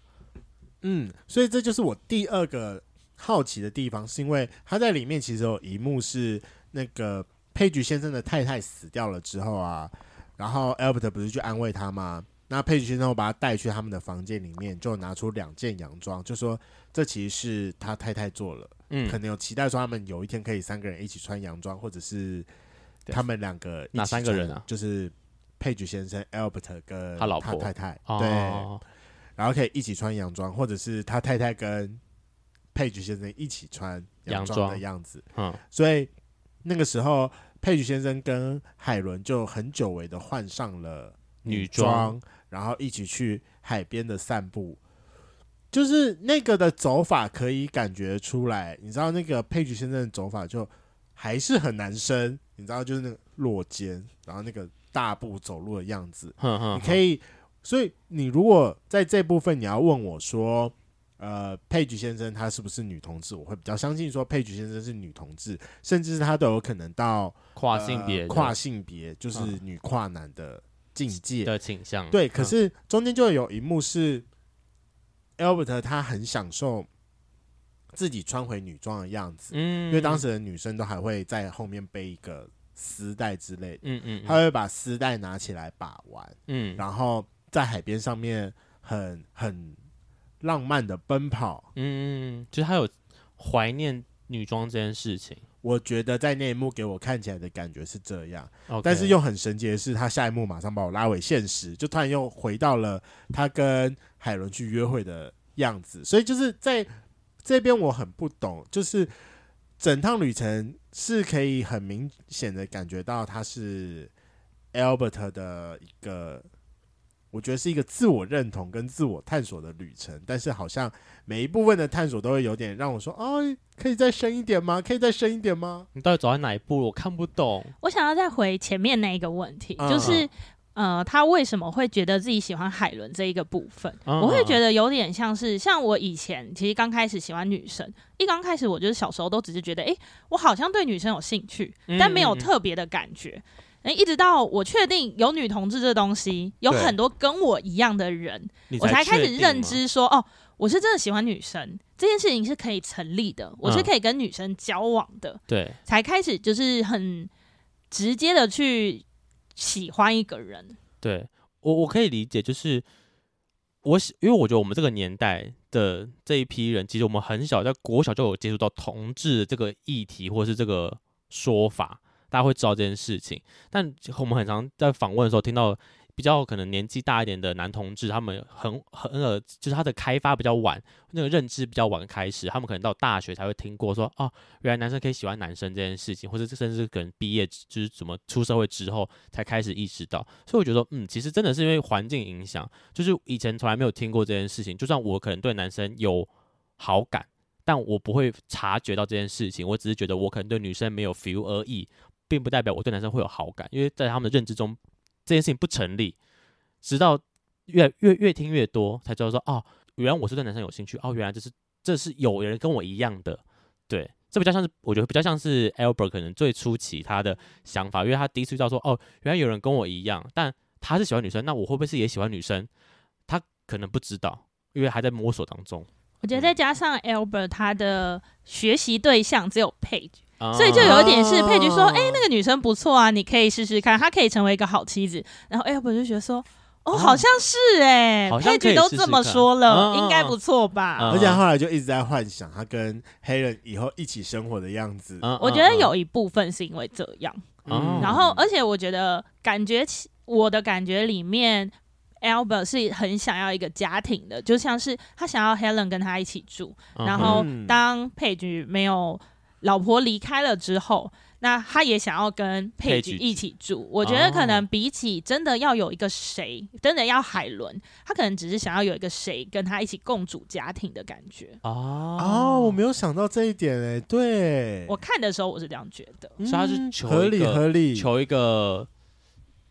嗯，所以这就是我第二个。好奇的地方是因为他在里面其实有一幕是那个佩菊先生的太太死掉了之后啊，然后 Albert 不是去安慰他吗？那佩菊先生会把他带去他们的房间里面，就拿出两件洋装，就说这其实是他太太做了，嗯，可能有期待说他们有一天可以三个人一起穿洋装，或者是他们两个哪三个人啊？就是佩菊先生 Albert 跟他老婆太太对，然后可以一起穿洋装，或者是他太太跟。佩菊先生一起穿洋装。的样子，嗯，所以那个时候佩菊先生跟海伦就很久违的换上了女装，然后一起去海边的散步，就是那个的走法可以感觉出来，你知道那个佩菊先生的走法就还是很男生，你知道就是那个落肩，然后那个大步走路的样子，你可以，所以你如果在这部分你要问我说。呃，佩菊先生他是不是女同志？我会比较相信说佩菊先生是女同志，甚至是他都有可能到跨性别、呃，跨性别就是女跨男的境界的倾向。对，可是中间就有一幕是 Albert 他很享受自己穿回女装的样子，嗯，因为当时的女生都还会在后面背一个丝带之类的，嗯嗯，他会把丝带拿起来把玩，嗯，然后在海边上面很很。浪漫的奔跑，嗯，就是他有怀念女装这件事情。我觉得在那一幕给我看起来的感觉是这样，Okay. 但是又很神奇的是，他下一幕马上把我拉回现实，就突然又回到了他跟海伦去约会的样子。所以就是在这边我很不懂，就是整趟旅程是可以很明显的感觉到他是 Albert 的一个。我觉得是一个自我认同跟自我探索的旅程，但是好像每一部分的探索都会有点让我说：“哦，可以再深一点吗？可以再深一点吗？”你到底走在哪一步？我看不懂。我想要再回前面那一个问题，就是呃，他为什么会觉得自己喜欢海伦这一个部分？我会觉得有点像是像我以前其实刚开始喜欢女生，一刚开始我就是小时候都只是觉得，哎，我好像对女生有兴趣，但没有特别的感觉。哎，一直到我确定有女同志这东西，有很多跟我一样的人，我才开始认知说，哦，我是真的喜欢女生，这件事情是可以成立的，我是可以跟女生交往的，对、嗯，才开始就是很直接的去喜欢一个人。对我，我可以理解，就是我喜，因为我觉得我们这个年代的这一批人，其实我们很小，在国小就有接触到同志这个议题，或是这个说法。大家会知道这件事情，但我们很常在访问的时候听到比较可能年纪大一点的男同志，他们很很呃，就是他的开发比较晚，那个认知比较晚开始，他们可能到大学才会听过说，哦，原来男生可以喜欢男生这件事情，或者甚至可能毕业就是怎么出社会之后才开始意识到。所以我觉得，嗯，其实真的是因为环境影响，就是以前从来没有听过这件事情，就算我可能对男生有好感，但我不会察觉到这件事情，我只是觉得我可能对女生没有 feel 而已。并不代表我对男生会有好感，因为在他们的认知中，这件事情不成立。直到越越越听越多，才知道说哦，原来我是对男生有兴趣。哦，原来这是这是有人跟我一样的。对，这比较像是我觉得比较像是 Albert 可能最初期他的想法，因为他第一次遇到说哦，原来有人跟我一样，但他是喜欢女生，那我会不会是也喜欢女生？他可能不知道，因为还在摸索当中。我觉得再加上 Albert 他的学习对象只有 Page，、嗯、所以就有一点是 Page 说：“哎、欸，那个女生不错啊，你可以试试看，她可以成为一个好妻子。”然后 Albert 就觉得说。哦，好像是哎、欸、，Page 都这么说了，应该不错吧？而且后来就一直在幻想他跟 Helen 以后一起生活的样子。我觉得有一部分是因为这样，嗯、然后而且我觉得感觉我的感觉里面，Albert 是很想要一个家庭的，就像是他想要 Helen 跟他一起住，然后当 Page 没有老婆离开了之后。那他也想要跟佩吉一起住，我觉得可能比起真的要有一个谁，真的要海伦，他可能只是想要有一个谁跟他一起共组家庭的感觉。哦哦，我没有想到这一点哎，对，我看的时候我是这样觉得，所以他是求合理合理，求一个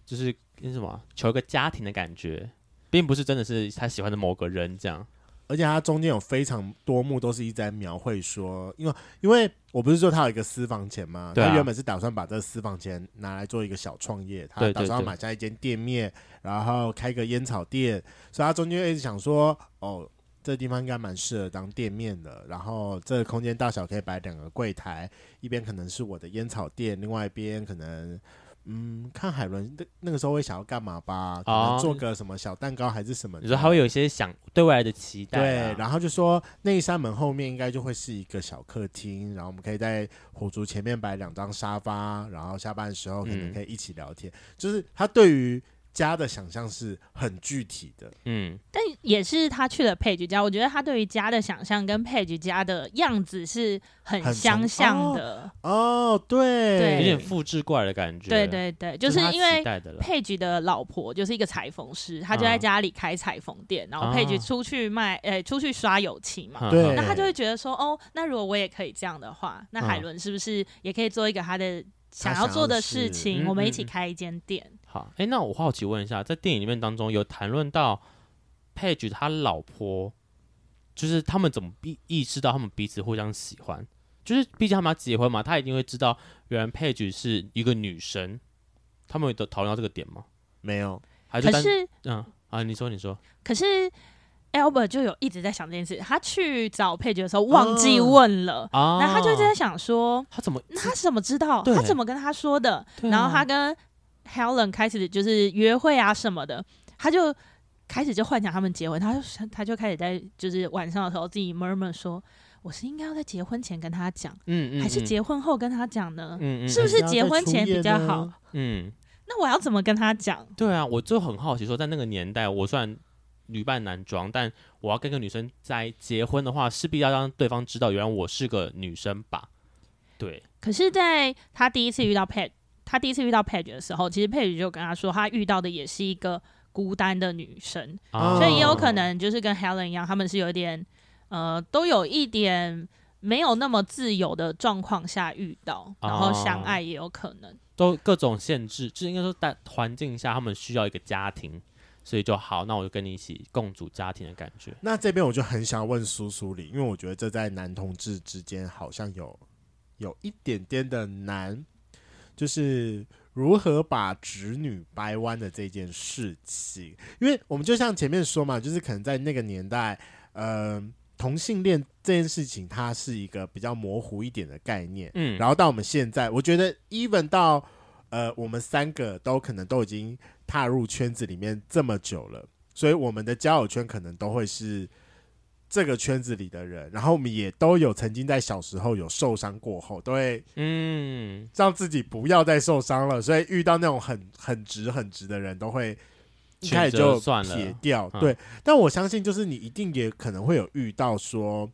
就是那什么，求一个家庭的感觉，并不是真的是他喜欢的某个人这样。而且他中间有非常多幕都是一直在描绘说，因为因为我不是说他有一个私房钱吗？他原本是打算把这个私房钱拿来做一个小创业，他打算要买下一间店面，然后开个烟草店，所以他中间一直想说，哦，这个地方应该蛮适合当店面的，然后这个空间大小可以摆两个柜台，一边可能是我的烟草店，另外一边可能。嗯，看海伦那那个时候会想要干嘛吧？可能做个什么小蛋糕还是什么？你说他会有一些想对未来的期待。对，然后就说那一扇门后面应该就会是一个小客厅，然后我们可以在火烛前面摆两张沙发，然后下班的时候可能可以一起聊天。嗯、就是他对于。家的想象是很具体的，嗯，但也是他去了 Page 家，我觉得他对于家的想象跟 Page 家的样子是很相像的。哦，哦，对，对，有点复制过来的感觉。对对对，就是因为 Page 的老婆就是一个裁缝师，他就在家里开裁缝店，然后 Page 出去卖，哎、欸，出去刷油漆嘛。对，那他就会觉得说，哦，那如果我也可以这样的话，那海伦是不是也可以做一个他的想要做的事情？我们一起开一间店。好，哎、欸，那我好奇问一下，在电影里面当中有谈论到 Page 他老婆，就是他们怎么意意识到他们彼此互相喜欢？就是毕竟他们要结婚嘛，他一定会知道原来 Page 是一个女生，他们有讨论到这个点吗？没有，还是可是嗯啊，你说你说，可是 Albert 就有一直在想这件事，他去找 Page 的时候忘记问了，啊，然后他就一直在想说，他怎么他怎么知道？他怎么跟他说的？然后他跟 Helen 开始就是约会啊什么的，他就开始就幻想他们结婚，他就他就开始在就是晚上的时候自己 murmur 说，我是应该要在结婚前跟他讲，嗯，嗯，还是结婚后跟他讲呢？嗯嗯，是不是结婚前比较好？嗯，那我要怎么跟他讲？对啊，我就很好奇说，在那个年代，我算女扮男装，但我要跟个女生在结婚的话，势必要让对方知道，原来我是个女生吧？对。可是，在他第一次遇到 Pat。他第一次遇到 Page 的时候，其实 Page 就跟他说，他遇到的也是一个孤单的女生，哦、所以也有可能就是跟 Helen 一样，他们是有点呃，都有一点没有那么自由的状况下遇到，然后相爱也有可能，都各种限制，就是应该说在环境下，他们需要一个家庭，所以就好，那我就跟你一起共组家庭的感觉。那这边我就很想问苏苏里，因为我觉得这在男同志之间好像有有一点点的难。就是如何把侄女掰弯的这件事情，因为我们就像前面说嘛，就是可能在那个年代，呃，同性恋这件事情它是一个比较模糊一点的概念，嗯，然后到我们现在，我觉得 even 到呃我们三个都可能都已经踏入圈子里面这么久了，所以我们的交友圈可能都会是。这个圈子里的人，然后我们也都有曾经在小时候有受伤过后，都会嗯让自己不要再受伤了，所以遇到那种很很直很直的人，都会一开始就撇掉。对，但我相信，就是你一定也可能会有遇到说，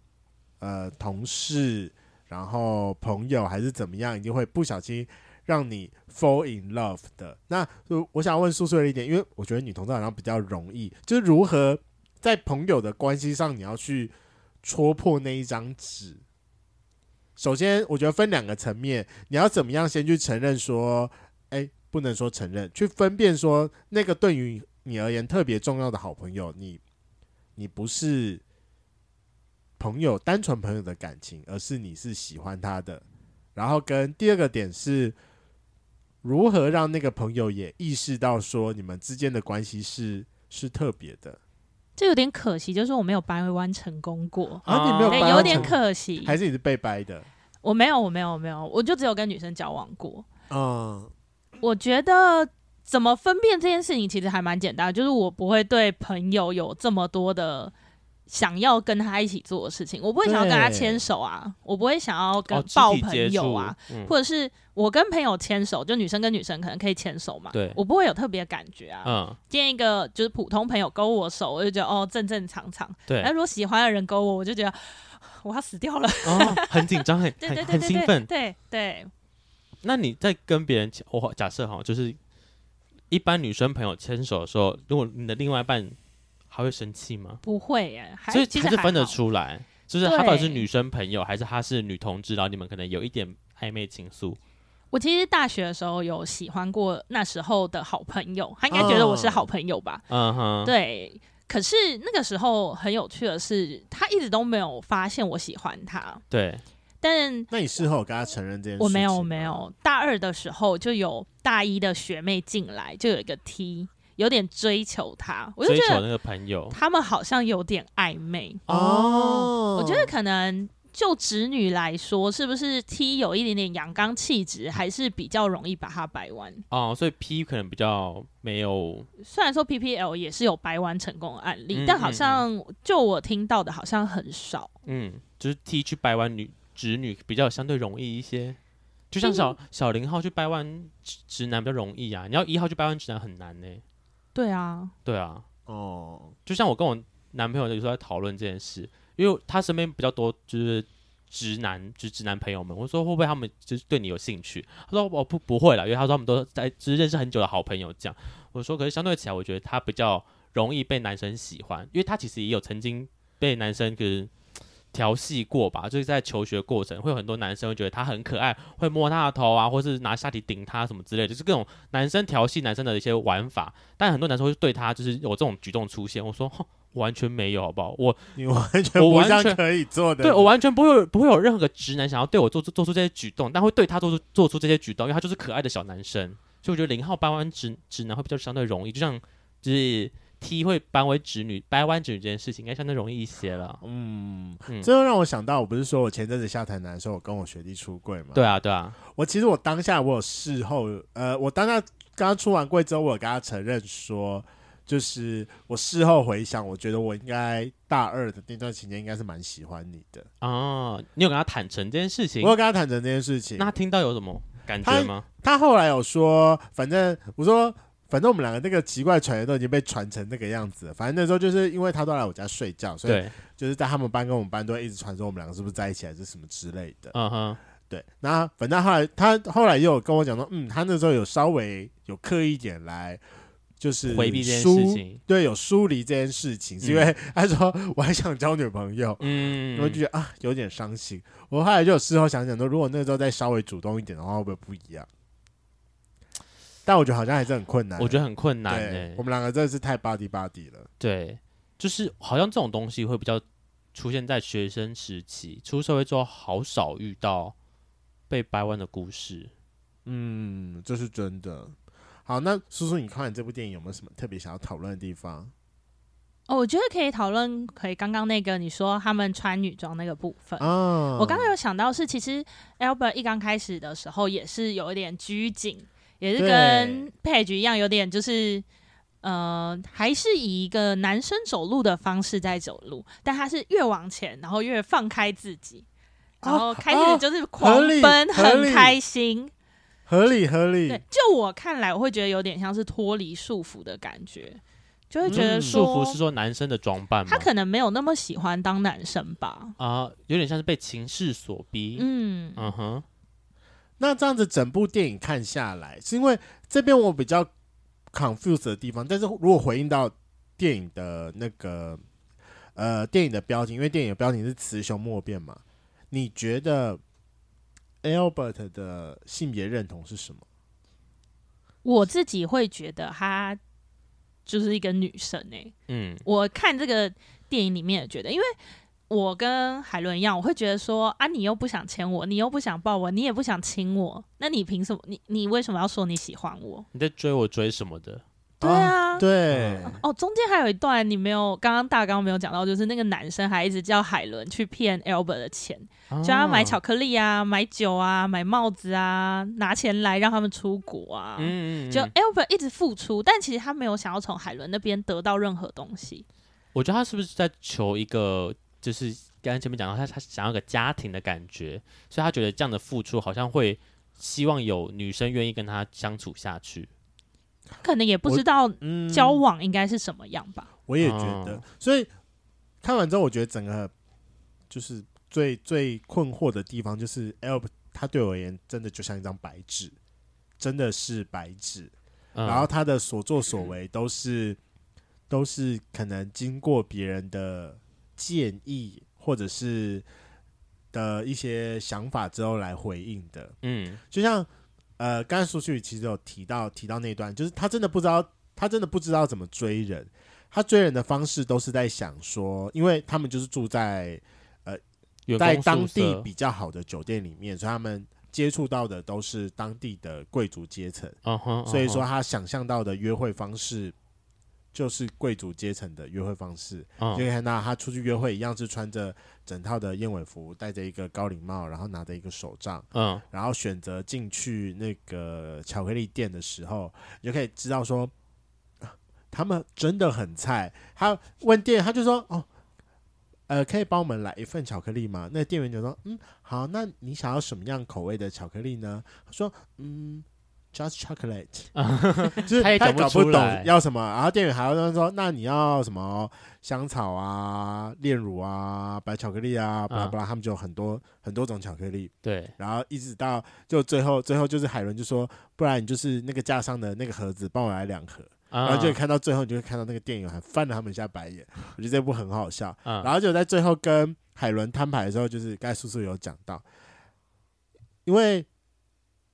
呃，同事，然后朋友还是怎么样，一定会不小心让你 fall in love 的。那我想问苏苏的一点，因为我觉得女同志好像比较容易，就是如何。在朋友的关系上，你要去戳破那一张纸。首先，我觉得分两个层面，你要怎么样先去承认说，哎，不能说承认，去分辨说那个对于你而言特别重要的好朋友，你你不是朋友，单纯朋友的感情，而是你是喜欢他的。然后跟第二个点是，如何让那个朋友也意识到说，你们之间的关系是是特别的。就有点可惜，就是我没有掰弯成功过啊，你没有掰弯，对，有点可惜，还是你是被掰的？我没有，我没有，没有，我就只有跟女生交往过。嗯，我觉得怎么分辨这件事情其实还蛮简单，就是我不会对朋友有这么多的想要跟他一起做的事情，我不会想要跟他牵手啊，我不会想要跟抱朋友啊，嗯、或者是我跟朋友牵手，就女生跟女生可能可以牵手嘛，对，我不会有特别的感觉啊。嗯，见一个就是普通朋友勾我手，我就觉得哦正正常常。对，那如果喜欢的人勾我，我就觉得 我要死掉了，哦，很紧张，很对对对很兴奋，对对。那你在跟别人我假设哈，就是一般女生朋友牵手的时候，如果你的另外一半。还会生气吗？不会耶，所以还是分得出来，就是他到底是女生朋友，还是他是女同志，然后你们可能有一点暧昧情愫。我其实大学的时候有喜欢过那时候的好朋友，他应该觉得我是好朋友吧？嗯哼，对。可是那个时候很有趣的是，他一直都没有发现我喜欢他。对。但那你事后跟他承认这件事？我没有，没有。大二的时候就有大一的学妹进来，就有一个 T。有点追求他，我就觉得那个朋友，他们好像有点暧昧哦。我觉得可能就直女来说，是不是 T 有一点点阳刚气质，还是比较容易把它掰弯哦。所以 P 可能比较没有。虽然说 PPL 也是有掰弯成功的案例，嗯、但好像就我听到的，好像很少。嗯，就是 T 去掰弯女直女比较相对容易一些，就像小、嗯、小零号去掰弯直直男比较容易啊，你要一号去掰弯直男很难呢、欸。对啊，对啊，哦，就像我跟我男朋友有时候在讨论这件事，因为他身边比较多就是直男，就是直男朋友们，我说会不会他们就是对你有兴趣？他说我不不会啦，因为他说他们都在就是认识很久的好朋友这样。我说可是相对起来，我觉得他比较容易被男生喜欢，因为他其实也有曾经被男生跟。调戏过吧，就是在求学过程会有很多男生会觉得他很可爱，会摸他的头啊，或是拿下体顶他什么之类的，就是各种男生调戏男生的一些玩法。但很多男生会对他就是有这种举动出现。我说完全没有，好不好？我你完全完全可以做的，对我完全不会不会有任何个直男想要对我做出做出这些举动，但会对他做出做出这些举动，因为他就是可爱的小男生。所以我觉得零号掰弯直直男会比较相对容易，就像就是。T 会掰弯直女，掰弯直女这件事情应该相对容易一些了。嗯，这又让我想到，我不是说我前阵子下台南的时候，我跟我学弟出柜嘛？对啊，对啊。我其实我当下我有事后，呃，我当下刚刚出完柜之后，我有跟他承认说，就是我事后回想，我觉得我应该大二的那段期间应该是蛮喜欢你的。哦，你有跟他坦诚这件事情？我有跟他坦诚这件事情。那他听到有什么感觉吗？他，他后来有说，反正我说。反正我们两个那个奇怪传言都已经被传成那个样子了。反正那时候就是因为他都来我家睡觉，所以就是在他们班跟我们班都会一直传说我们两个是不是在一起还是什么之类的。嗯哼，对。那反正后来他后来又有跟我讲说，嗯，他那时候有稍微有刻意一点来就是回避这件事情，对，有疏离这件事情，是因为 他说我还想交女朋友，嗯，我就觉得啊有点伤心。我后来就有事后想想说，如果那时候再稍微主动一点的话，会不会不一样？但我觉得好像还是很困难，我觉得很困难哎。我们两个真的是太 body body 了。对，就是好像这种东西会比较出现在学生时期，出社会之后好少遇到被掰弯的故事。嗯，这是真的。好，那叔叔，你看完这部电影有没有什么特别想要讨论的地方？哦，我觉得可以讨论，可以刚刚那个你说他们穿女装那个部分。哦，我刚刚有想到是，其实 Albert 一刚开始的时候也是有一点拘谨。也是跟 Page 一样，有点就是，呃，还是以一个男生走路的方式在走路，但他是越往前，然后越放开自己，然后开始就是狂奔，很开心，合理合理。对，就我看来，我会觉得有点像是脱离束缚的感觉，就会觉得，束缚是说男生的装扮？他可能没有那么喜欢当男生吧？啊，有点像是被情势所逼。嗯嗯哼。那这样子整部电影看下来，是因为这边我比较 confused 的地方，但是如果回应到电影的那个呃电影的标题，因为电影的标题是雌雄莫辨嘛，你觉得 Albert 的性别认同是什么？我自己会觉得他就是一个女生诶、欸。嗯，我看这个电影里面也觉得，因为。我跟海伦一样，我会觉得说啊，你又不想牵我，你又不想抱我，你也不想亲我，那你凭什么？你你为什么要说你喜欢我？你在追我追什么的？对啊，对。哦，中间还有一段你没有，刚刚大纲没有讲到，就是那个男生还一直叫海伦去骗 Albert 的钱，叫他买巧克力啊、买酒啊、买帽子啊，拿钱来让他们出国啊。嗯，就 Albert 一直付出，但其实他没有想要从海伦那边得到任何东西。我觉得他是不是在求一个，就是刚才前面讲到他他想要个家庭的感觉，所以他觉得这样的付出好像会希望有女生愿意跟他相处下去。可能也不知道交往应该是什么样吧。嗯、我也觉得，所以看完之后，我觉得整个就是最最困惑的地方，就是 Albert 他对我而言真的就像一张白纸，真的是白纸。嗯、然后他的所作所为都是都是可能经过别人的建议或者是的一些想法之后来回应的。嗯，就像。呃，刚才苏旭其实有提到提到那段，就是他真的不知道，他真的不知道怎么追人。他追人的方式都是在想说，因为他们就是住在呃在当地比较好的酒店里面，所以他们接触到的都是当地的贵族阶层。Uh huh, uh huh. 所以说他想象到的约会方式。就是贵族阶层的约会方式，嗯、就可以看到他出去约会一样是穿着整套的燕尾服，戴着一个高领帽，然后拿着一个手杖，嗯，然后选择进去那个巧克力店的时候，你就可以知道说，他们真的很菜。他问店员，他就说：“哦，呃，可以帮我们来一份巧克力吗？”那店员就说：“嗯，好，那你想要什么样口味的巧克力呢？”他说：“嗯。” Just chocolate，就是他也搞不懂要什么，然后店员还要说：“那你要什么香草啊、炼乳啊、白巧克力啊，巴拉巴拉。”他们就有很多很多种巧克力。对，然后一直到就最后，最后就是海伦就说：“不然你就是那个架上的那个盒子，帮我来两盒。”然后就看到最后，你就会看到那个店员还翻了他们一下白眼。我觉得这部很好笑。然后就在最后跟海伦摊牌的时候，就是刚才叔叔有讲到，因为。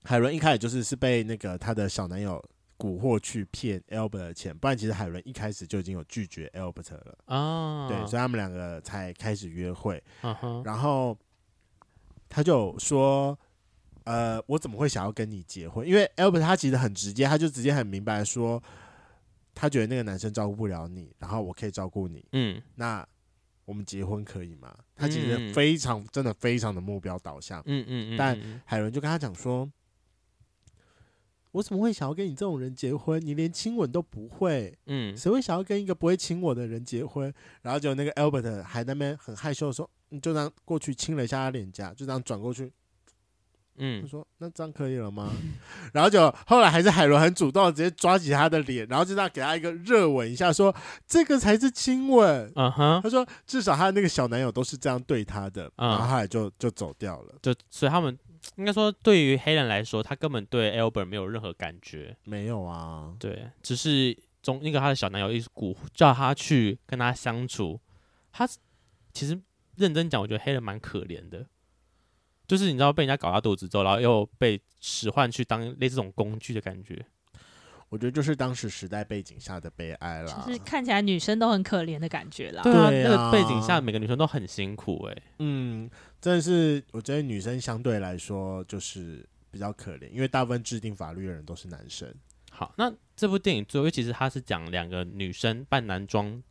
海伦一开始就是是被那个她的小男友蛊惑去骗 Albert 的钱，不然其实海伦一开始就已经有拒绝 Albert 了啊。对，所以他们两个才开始约会。Uh. 然后他就说：“呃，我怎么会想要跟你结婚？因为 Albert 他其实很直接，他就直接很明白说，他觉得那个男生照顾不了你，然后我可以照顾你。嗯，那我们结婚可以吗？他其实非常、嗯、真的非常的目标导向。嗯嗯嗯。但海伦就跟他讲说。我怎么会想要跟你这种人结婚？你连亲吻都不会，嗯，谁会想要跟一个不会亲我的人结婚？然后就那个 Albert 还在那边很害羞的说，你就这样过去亲了一下他脸颊，就这样转过去，嗯，他说那这样可以了吗？然后就后来还是海伦很主动直接抓起他的脸，然后就这样给他一个热吻一下，说这个才是亲吻。嗯哼，他说至少他的那个小男友都是这样对他的，然后后来就就走掉了，就所以他们。应该说，对于黑人来说，他根本对 Albert 没有任何感觉。没有啊，对，只是中那个他的小男友一直鼓叫他去跟他相处。他其实认真讲，我觉得黑人蛮可怜的，就是你知道被人家搞大肚子之后，然后又被使唤去当类似这种工具的感觉。我觉得就是当时时代背景下的悲哀啦，就是看起来女生都很可怜的感觉啦。对啊，那个背景下每个女生都很辛苦哎、欸。嗯，真的是，我觉得女生相对来说就是比较可怜，因为大部分制定法律的人都是男生。好，那这部电影最后其实它是讲两个女生扮男装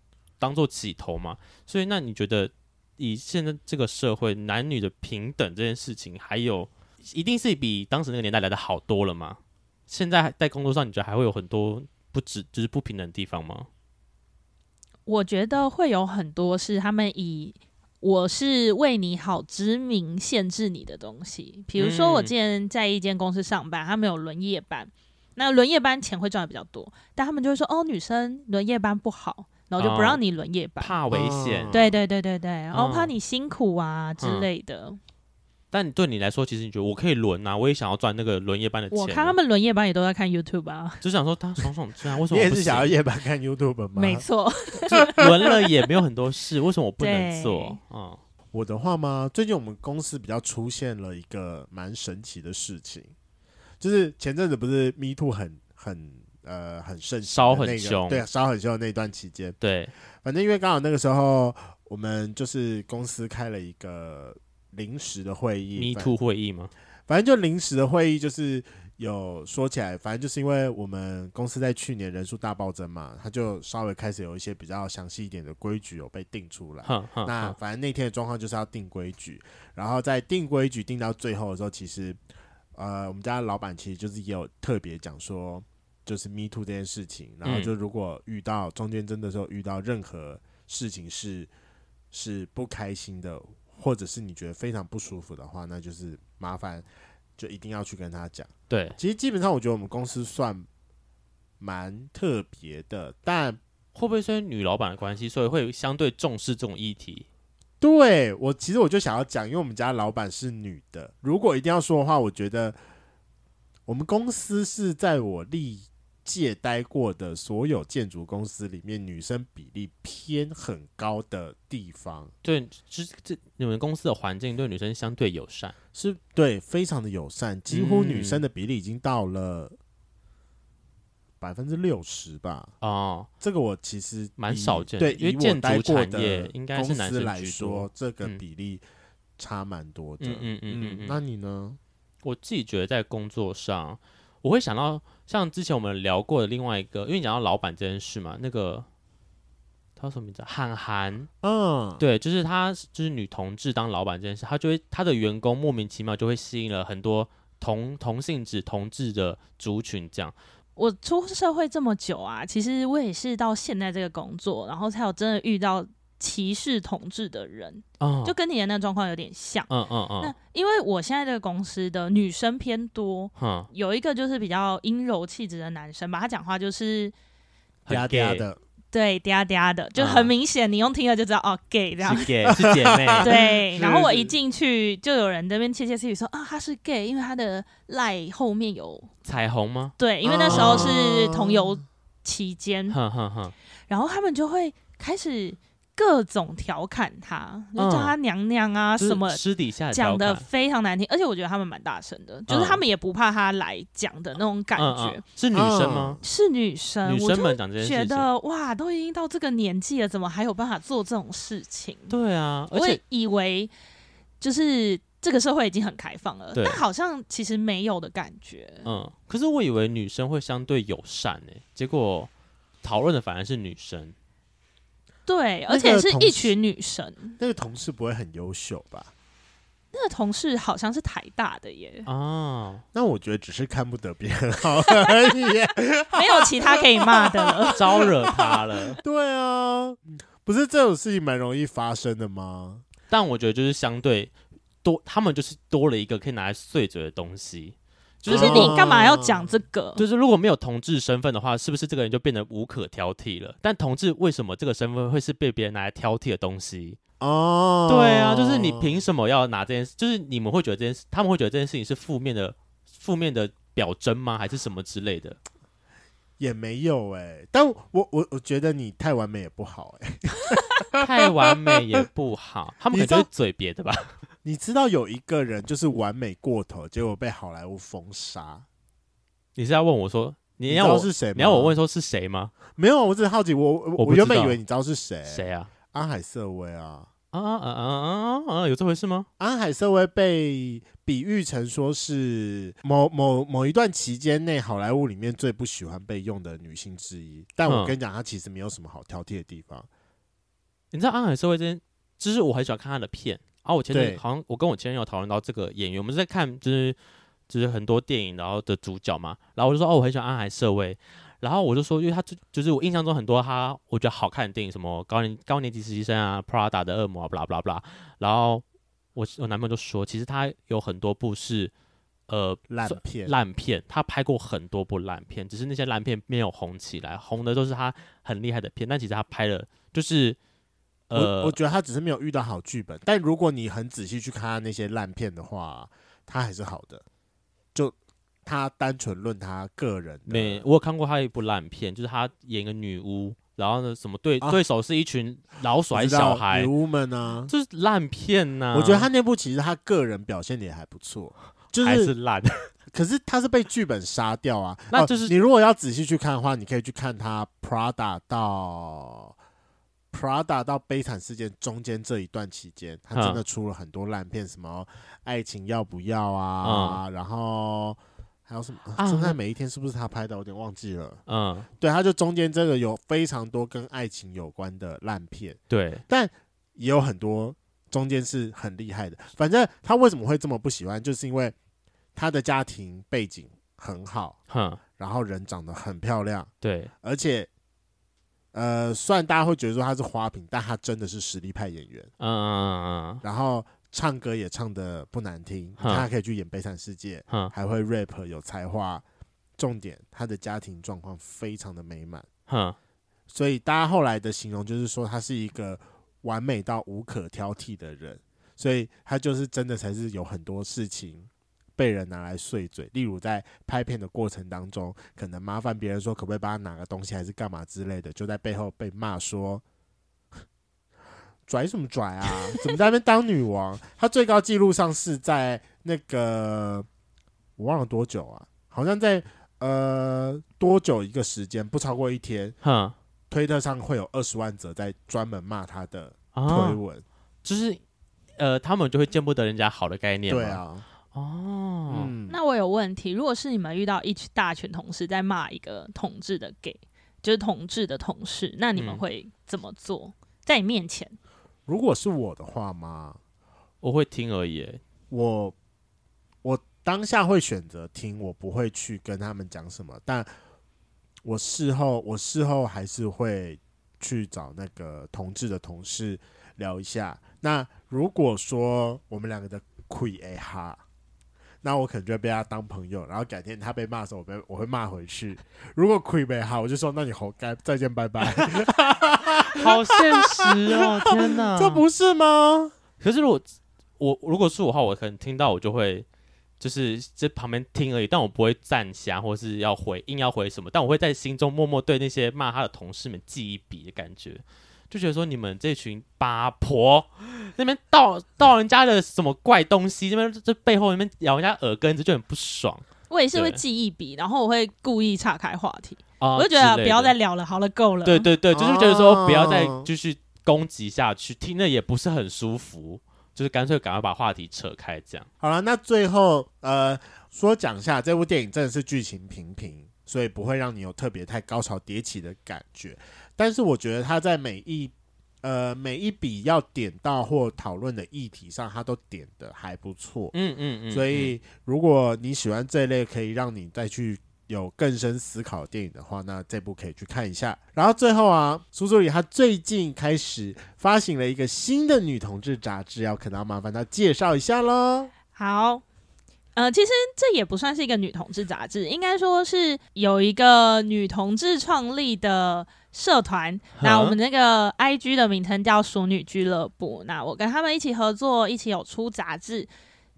当做起头嘛，所以那你觉得以现在这个社会男女的平等这件事情，还有一定是比当时那个年代来的好多了吗？现在在工作上，你觉得还会有很多不止就是不平等的地方吗？我觉得会有很多是他们以我是为你好之名限制你的东西。比如说，我之前在一间公司上班，他们有轮夜班，那轮夜班钱会赚的比较多，但他们就会说哦，女生轮夜班不好，然后就不让你轮夜班，哦、怕危险。对对对对对，然后怕你辛苦啊之类的。嗯但对你来说，其实你觉得我可以轮啊，我也想要赚那个轮夜班的钱。我看他们轮夜班也都在看 YouTube 啊，就想说他爽爽这样，为什么你也是想要夜班看 YouTube 吗？没错，轮了也没有很多事，为什么我不能做？啊嗯，我的话吗？最近我们公司比较出现了一个蛮神奇的事情，就是前阵子不是 Me Too 很很呃很盛行，烧很凶，对，烧很凶的那段期间，对，反正因为刚好那个时候我们就是公司开了一个。临时的会议，Me Too 会议吗？反正就临时的会议，就是有说起来，反正就是因为我们公司在去年人数大暴增嘛，他就稍微开始有一些比较详细一点的规矩有被定出来。那反正那天的状况就是要定规矩，然后在定规矩定到最后的时候，其实呃，我们家的老板其实就是也有特别讲说，就是 Me Too 这件事情，然后就如果遇到中间真的时候遇到任何事情是是不开心的，或者是你觉得非常不舒服的话，那就是麻烦。就一定要去跟他讲。对，其实基本上我觉得我们公司算蛮特别的，但会不会是女老板的关系，所以会相对重视这种议题？对，我其实我就想要讲，因为我们家老板是女的，如果一定要说的话，我觉得我们公司是在我立。借待过的所有建筑公司里面，女生比例偏很高的地方，对，这这你们公司的环境对女生相对友善，是对，非常的友善，几乎女生的比例已经到了百分之六十吧。哦，这个我其实蛮少见，对，因为建筑产业应该是男生来说，这个比例差蛮多的。嗯嗯嗯嗯，那你呢？我自己觉得在工作上。我会想到像之前我们聊过的另外一个，因为你讲到老板这件事嘛，那个他叫什么名字？韩寒，嗯，对，就是他就是女同志当老板这件事，他就会他的员工莫名其妙就会吸引了很多同同性质同志的族群。这样，我出社会这么久啊，其实我也是到现在这个工作，然后才有真的遇到。歧视同志的人，哦、就跟你的那个状况有点像。嗯嗯嗯。那因为我现在这个公司的女生偏多，嗯、有一个就是比较阴柔气质的男生吧，他讲话就是嗲嗲的，对，嗲嗲的，就很明显，你用听了就知道、嗯、哦，gay 这样。是 gay，是姐妹。对。然后我一进去，就有人在那边窃窃私语说啊，他是 gay，因为他的赖后面有彩虹吗？对，因为那时候是同游期间。然后他们就会开始。各种调侃他，就叫他娘娘啊，什么私底下讲的非常难听，而且我觉得他们蛮大声的，就是他们也不怕他来讲的那种感觉。是女生吗？是女生。女生们讲这些事，觉得哇，都已经到这个年纪了，怎么还有办法做这种事情？对啊，我也以为就是这个社会已经很开放了，但好像其实没有的感觉。嗯，可是我以为女生会相对友善呢，结果讨论的反而是女生。对，而且是一群女生。那个同事不会很优秀吧？那个同事好像是台大的耶。哦，那我觉得只是看不得别人好而已，没有其他可以骂的了，招惹他了。对啊，不是这种事情蛮容易发生的吗？但我觉得就是相对多，他们就是多了一个可以拿来碎嘴的东西。就是你干嘛要讲这个？就是如果没有同志身份的话，是不是这个人就变得无可挑剔了？但同志为什么这个身份会是被别人拿来挑剔的东西？哦，对啊，就是你凭什么要拿这件事？就是你们会觉得这件事，他们会觉得这件事情是负面的、负面的表征吗？还是什么之类的？也没有哎、欸，但我我我觉得你太完美也不好哎、欸，太完美也不好，他们可能是嘴别的吧。你知道有一个人就是完美过头，结果被好莱坞封杀。你是要问我说，你要我是谁？你要我问说是谁吗？没有，我只是好奇。我我，我原本以为你知道是谁。谁啊？安海瑟薇啊！啊啊啊啊啊！有这回事吗？安海瑟薇被比喻成说是某某某一段期间内好莱坞里面最不喜欢被用的女性之一。但我跟你讲，她其实没有什么好挑剔的地方。你知道安海瑟薇这件，就是我很喜欢看她的片。啊，我前天好像我跟我前任有讨论到这个演员，我们是在看就是就是很多电影然后的主角嘛，然后我就说哦，我很喜欢安海瑟薇，然后我就说，因为他就就是我印象中很多他我觉得好看的电影，什么高年高年级实习生啊，Prada 的恶魔啊，blah blah blah，然后我我男朋友就说，其实他有很多部是呃烂片烂片，他拍过很多部烂片，只是那些烂片没有红起来，红的都是他很厉害的片，但其实他拍了就是。呃，我我觉得他只是没有遇到好剧本，但如果你很仔细去看他那些烂片的话，他还是好的。就他单纯论他个人，没我有看过他一部烂片，就是他演个女巫，然后呢，什么对、啊、对手是一群老甩小孩，女巫们呢、啊，就是烂片呐、啊。我觉得他那部其实他个人表现的也还不错，就是还是烂。可是他是被剧本杀掉啊。那就是、哦、你如果要仔细去看的话，你可以去看他 Prada 到。Prada 到悲惨事件中间这一段期间，他真的出了很多烂片，什么爱情要不要啊，嗯、然后还有什么？啊，真爱每一天是不是他拍的？我有点忘记了。嗯，对，他就中间这个有非常多跟爱情有关的烂片。对，但也有很多中间是很厉害的。反正他为什么会这么不喜欢，就是因为他的家庭背景很好，哼，然后人长得很漂亮，对，而且，呃，虽然大家会觉得说他是花瓶，但他真的是实力派演员。嗯嗯嗯嗯，然后。唱歌也唱得不难听，他可以去演《悲惨世界》，还会 rap，有才华。重点，他的家庭状况非常的美满，所以大家后来的形容就是说，他是一个完美到无可挑剔的人。所以他就是真的才是有很多事情被人拿来碎嘴，例如在拍片的过程当中，可能麻烦别人说可不可以帮他拿个东西，还是干嘛之类的，就在背后被骂说。拽什么拽啊？怎么在那边当女王？他最高纪录上是在那个我忘了多久啊？好像在呃多久一个时间，不超过一天。哼，推特上会有二十万则在专门骂他的推文，啊、就是呃他们就会见不得人家好的概念。对啊，哦，嗯、那我有问题，如果是你们遇到一群大群同事在骂一个同志的 gay，就是同志的同事，那你们会怎么做？嗯、在你面前？如果是我的话吗？我会听而已。我我当下会选择听，我不会去跟他们讲什么。但我事后，我事后还是会去找那个同志的同事聊一下。那如果说我们两个的亏哎哈，那我可能就会被他当朋友。然后改天他被骂的时候，我被我会骂回去。如果亏没哈，我就说那你活该，再见，拜拜。好现实哦！天哪，这不是吗？可是如果我如果是我的话，我可能听到我就会就是在旁边听而已，但我不会站下或是要回硬要回什么，但我会在心中默默对那些骂他的同事们记一笔的感觉，就觉得说你们这群八婆那边盗盗人家的什么怪东西，那边这背后那边咬人家耳根子就很不爽。我也是会记一笔，然后我会故意岔开话题。啊、我就觉得不要再聊了，好了，够了。对对对，就是觉得说不要再继续攻击下去，听了也不是很舒服，就是干脆赶快把话题扯开，这样。好了，那最后呃，说讲一下这部电影真的是剧情平平，所以不会让你有特别太高潮迭起的感觉。但是我觉得他在每一呃每一笔要点到或讨论的议题上，他都点的还不错。嗯嗯嗯。所以如果你喜欢这一类，可以让你再去。有更深思考的电影的话，那这部可以去看一下。然后最后啊，苏助理他最近开始发行了一个新的女同志杂志，要可能要麻烦他介绍一下喽。好，呃，其实这也不算是一个女同志杂志，应该说是有一个女同志创立的社团。那我们那个 IG 的名称叫“熟女俱乐部”。那我跟他们一起合作，一起有出杂志。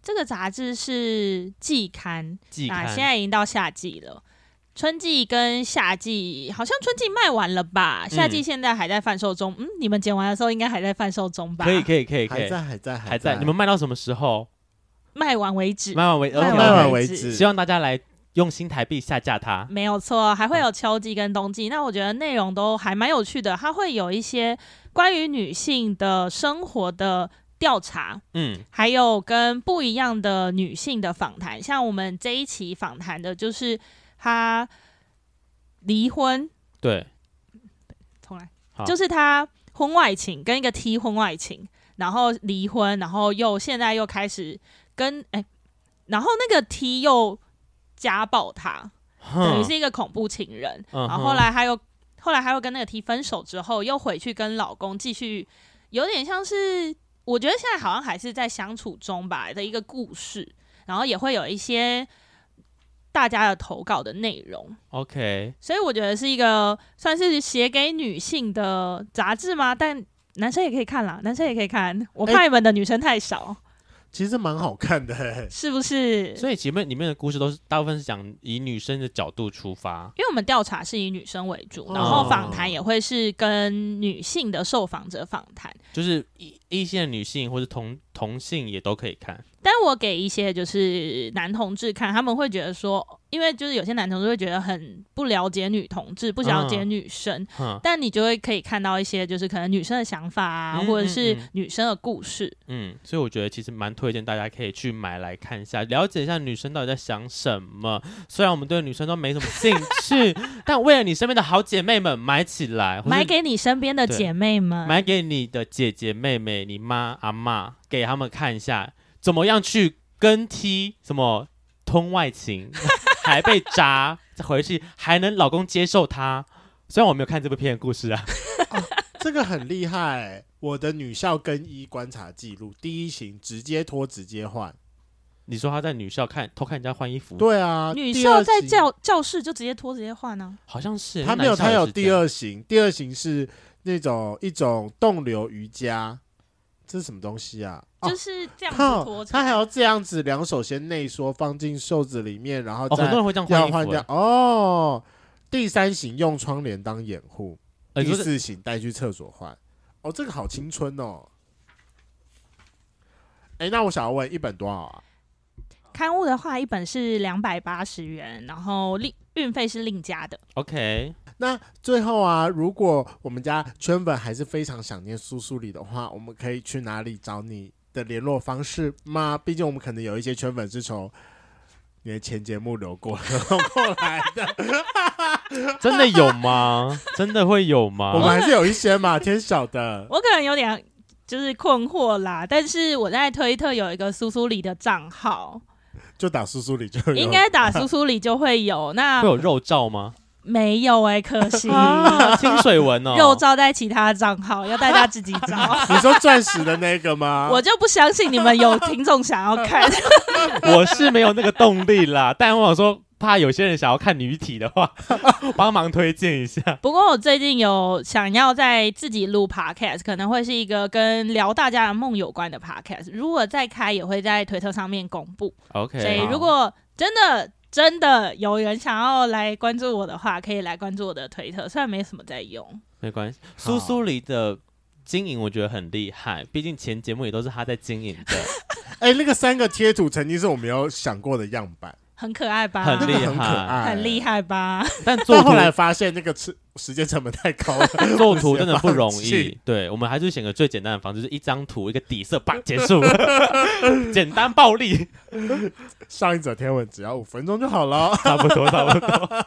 这个杂志是季刊，季刊，现在已经到夏季了。春季跟夏季好像春季卖完了吧？夏季现在还在贩售中。嗯，嗯，你们剪完的时候应该还在贩售中吧？可以，可以，可以，可以，还在，还在，还在。你们卖到什么时候？卖完为止。卖完为卖完为止。希望大家来用新台币下架它。没有错，还会有秋季跟冬季。那我觉得内容都还蛮有趣的，它会有一些关于女性的生活的。调查，嗯，还有跟不一样的女性的访谈，像我们这一期访谈的就是她离婚，对，重来，就是她婚外情跟一个 T 婚外情，然后离婚，然后又现在又开始跟哎、欸，然后那个 T 又家暴他，等于是一个恐怖情人，嗯、然后后来他又后来他又跟那个 T 分手之后，又回去跟老公继续，有点像是。我觉得现在好像还是在相处中吧的一个故事，然后也会有一些大家的投稿的内容。OK，所以我觉得是一个算是写给女性的杂志吗？但男生也可以看啦，男生也可以看。我怕你们的女生太少。欸其实蛮好看的，欸，是不是？所以前面里面的故事都是大部分是讲以女生的角度出发，因为我们调查是以女生为主，然后访谈也会是跟女性的受访者访谈，就是异异性的女性或者同同性也都可以看。但我给一些就是男同志看，他们会觉得说，因为就是有些男同志会觉得很不了解女同志，不了解女生，嗯、但你就会可以看到一些就是可能女生的想法啊，嗯、或者是女生的故事。嗯，所以我觉得其实蛮推荐大家可以去买来看一下，了解一下女生到底在想什么。虽然我们对女生都没什么兴趣，但为了你身边的好姐妹们买起来，买给你身边的姐妹们，买给你的姐姐妹妹、你妈阿妈，给他们看一下怎么样去跟踢什么通外情。还被渣，再回去还能老公接受她？虽然我没有看这部片的故事啊，哦、这个很厉害。我的女校更衣观察记录，第一型直接脱直接换。你说他在女校看偷看人家换衣服？对啊，女校在教教室就直接脱直接换呢？好像是他没有，他有第二型，第二型是那种一种动流瑜伽。这是什么东西啊？就是这样子脱，他还要这样子，两手先内缩，放进袖子里面，然后再、哦、很多人会这样换衣服。哦，第三型用窗帘当掩护，欸、第四型带去厕所换。哦，这个好青春哦。哎、欸，那我想要问，一本多少啊？刊物的话，一本是两百八十元，然后另运费是另加的。OK。那最后啊，如果我们家圈粉还是非常想念苏苏里的话，我们可以去哪里找你的联络方式吗？毕竟我们可能有一些圈粉是从你的前节目流过流过来的，真的有吗？真的会有吗？我们还是有一些嘛，天晓得。我可能有点就是困惑啦，但是我在推特有一个苏苏里的账号，就打苏苏里就有，应该打苏苏里就会有。那会有肉照吗？没有哎、欸，可惜 清水文哦，肉照在其他账号，要大家自己找。你说钻石的那个吗？我就不相信你们有听众想要看。我是没有那个动力啦，但我想说，怕有些人想要看女体的话，帮忙推荐一下。不过我最近有想要在自己录 podcast，可能会是一个跟聊大家的梦有关的 podcast。如果再开，也会在推特上面公布。OK，所以如果真的。真的有人想要来关注我的话，可以来关注我的推特，虽然没什么在用，没关系。苏苏里的经营我觉得很厉害，毕竟前节目也都是他在经营的。哎、欸，那个三个贴图曾经是我没有想过的样板。很可爱吧？很厉害，很厉害吧？但做后来发现那个时时间成本太高了，做图真的不容易。对，我们还是选个最简单的方式，就是一张图一个底色，叭结束，简单暴力。上一则天文只要五分钟就好了，差不多，差不多。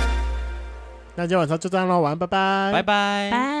那今天晚上就这样喽，晚安，拜拜，拜拜，拜。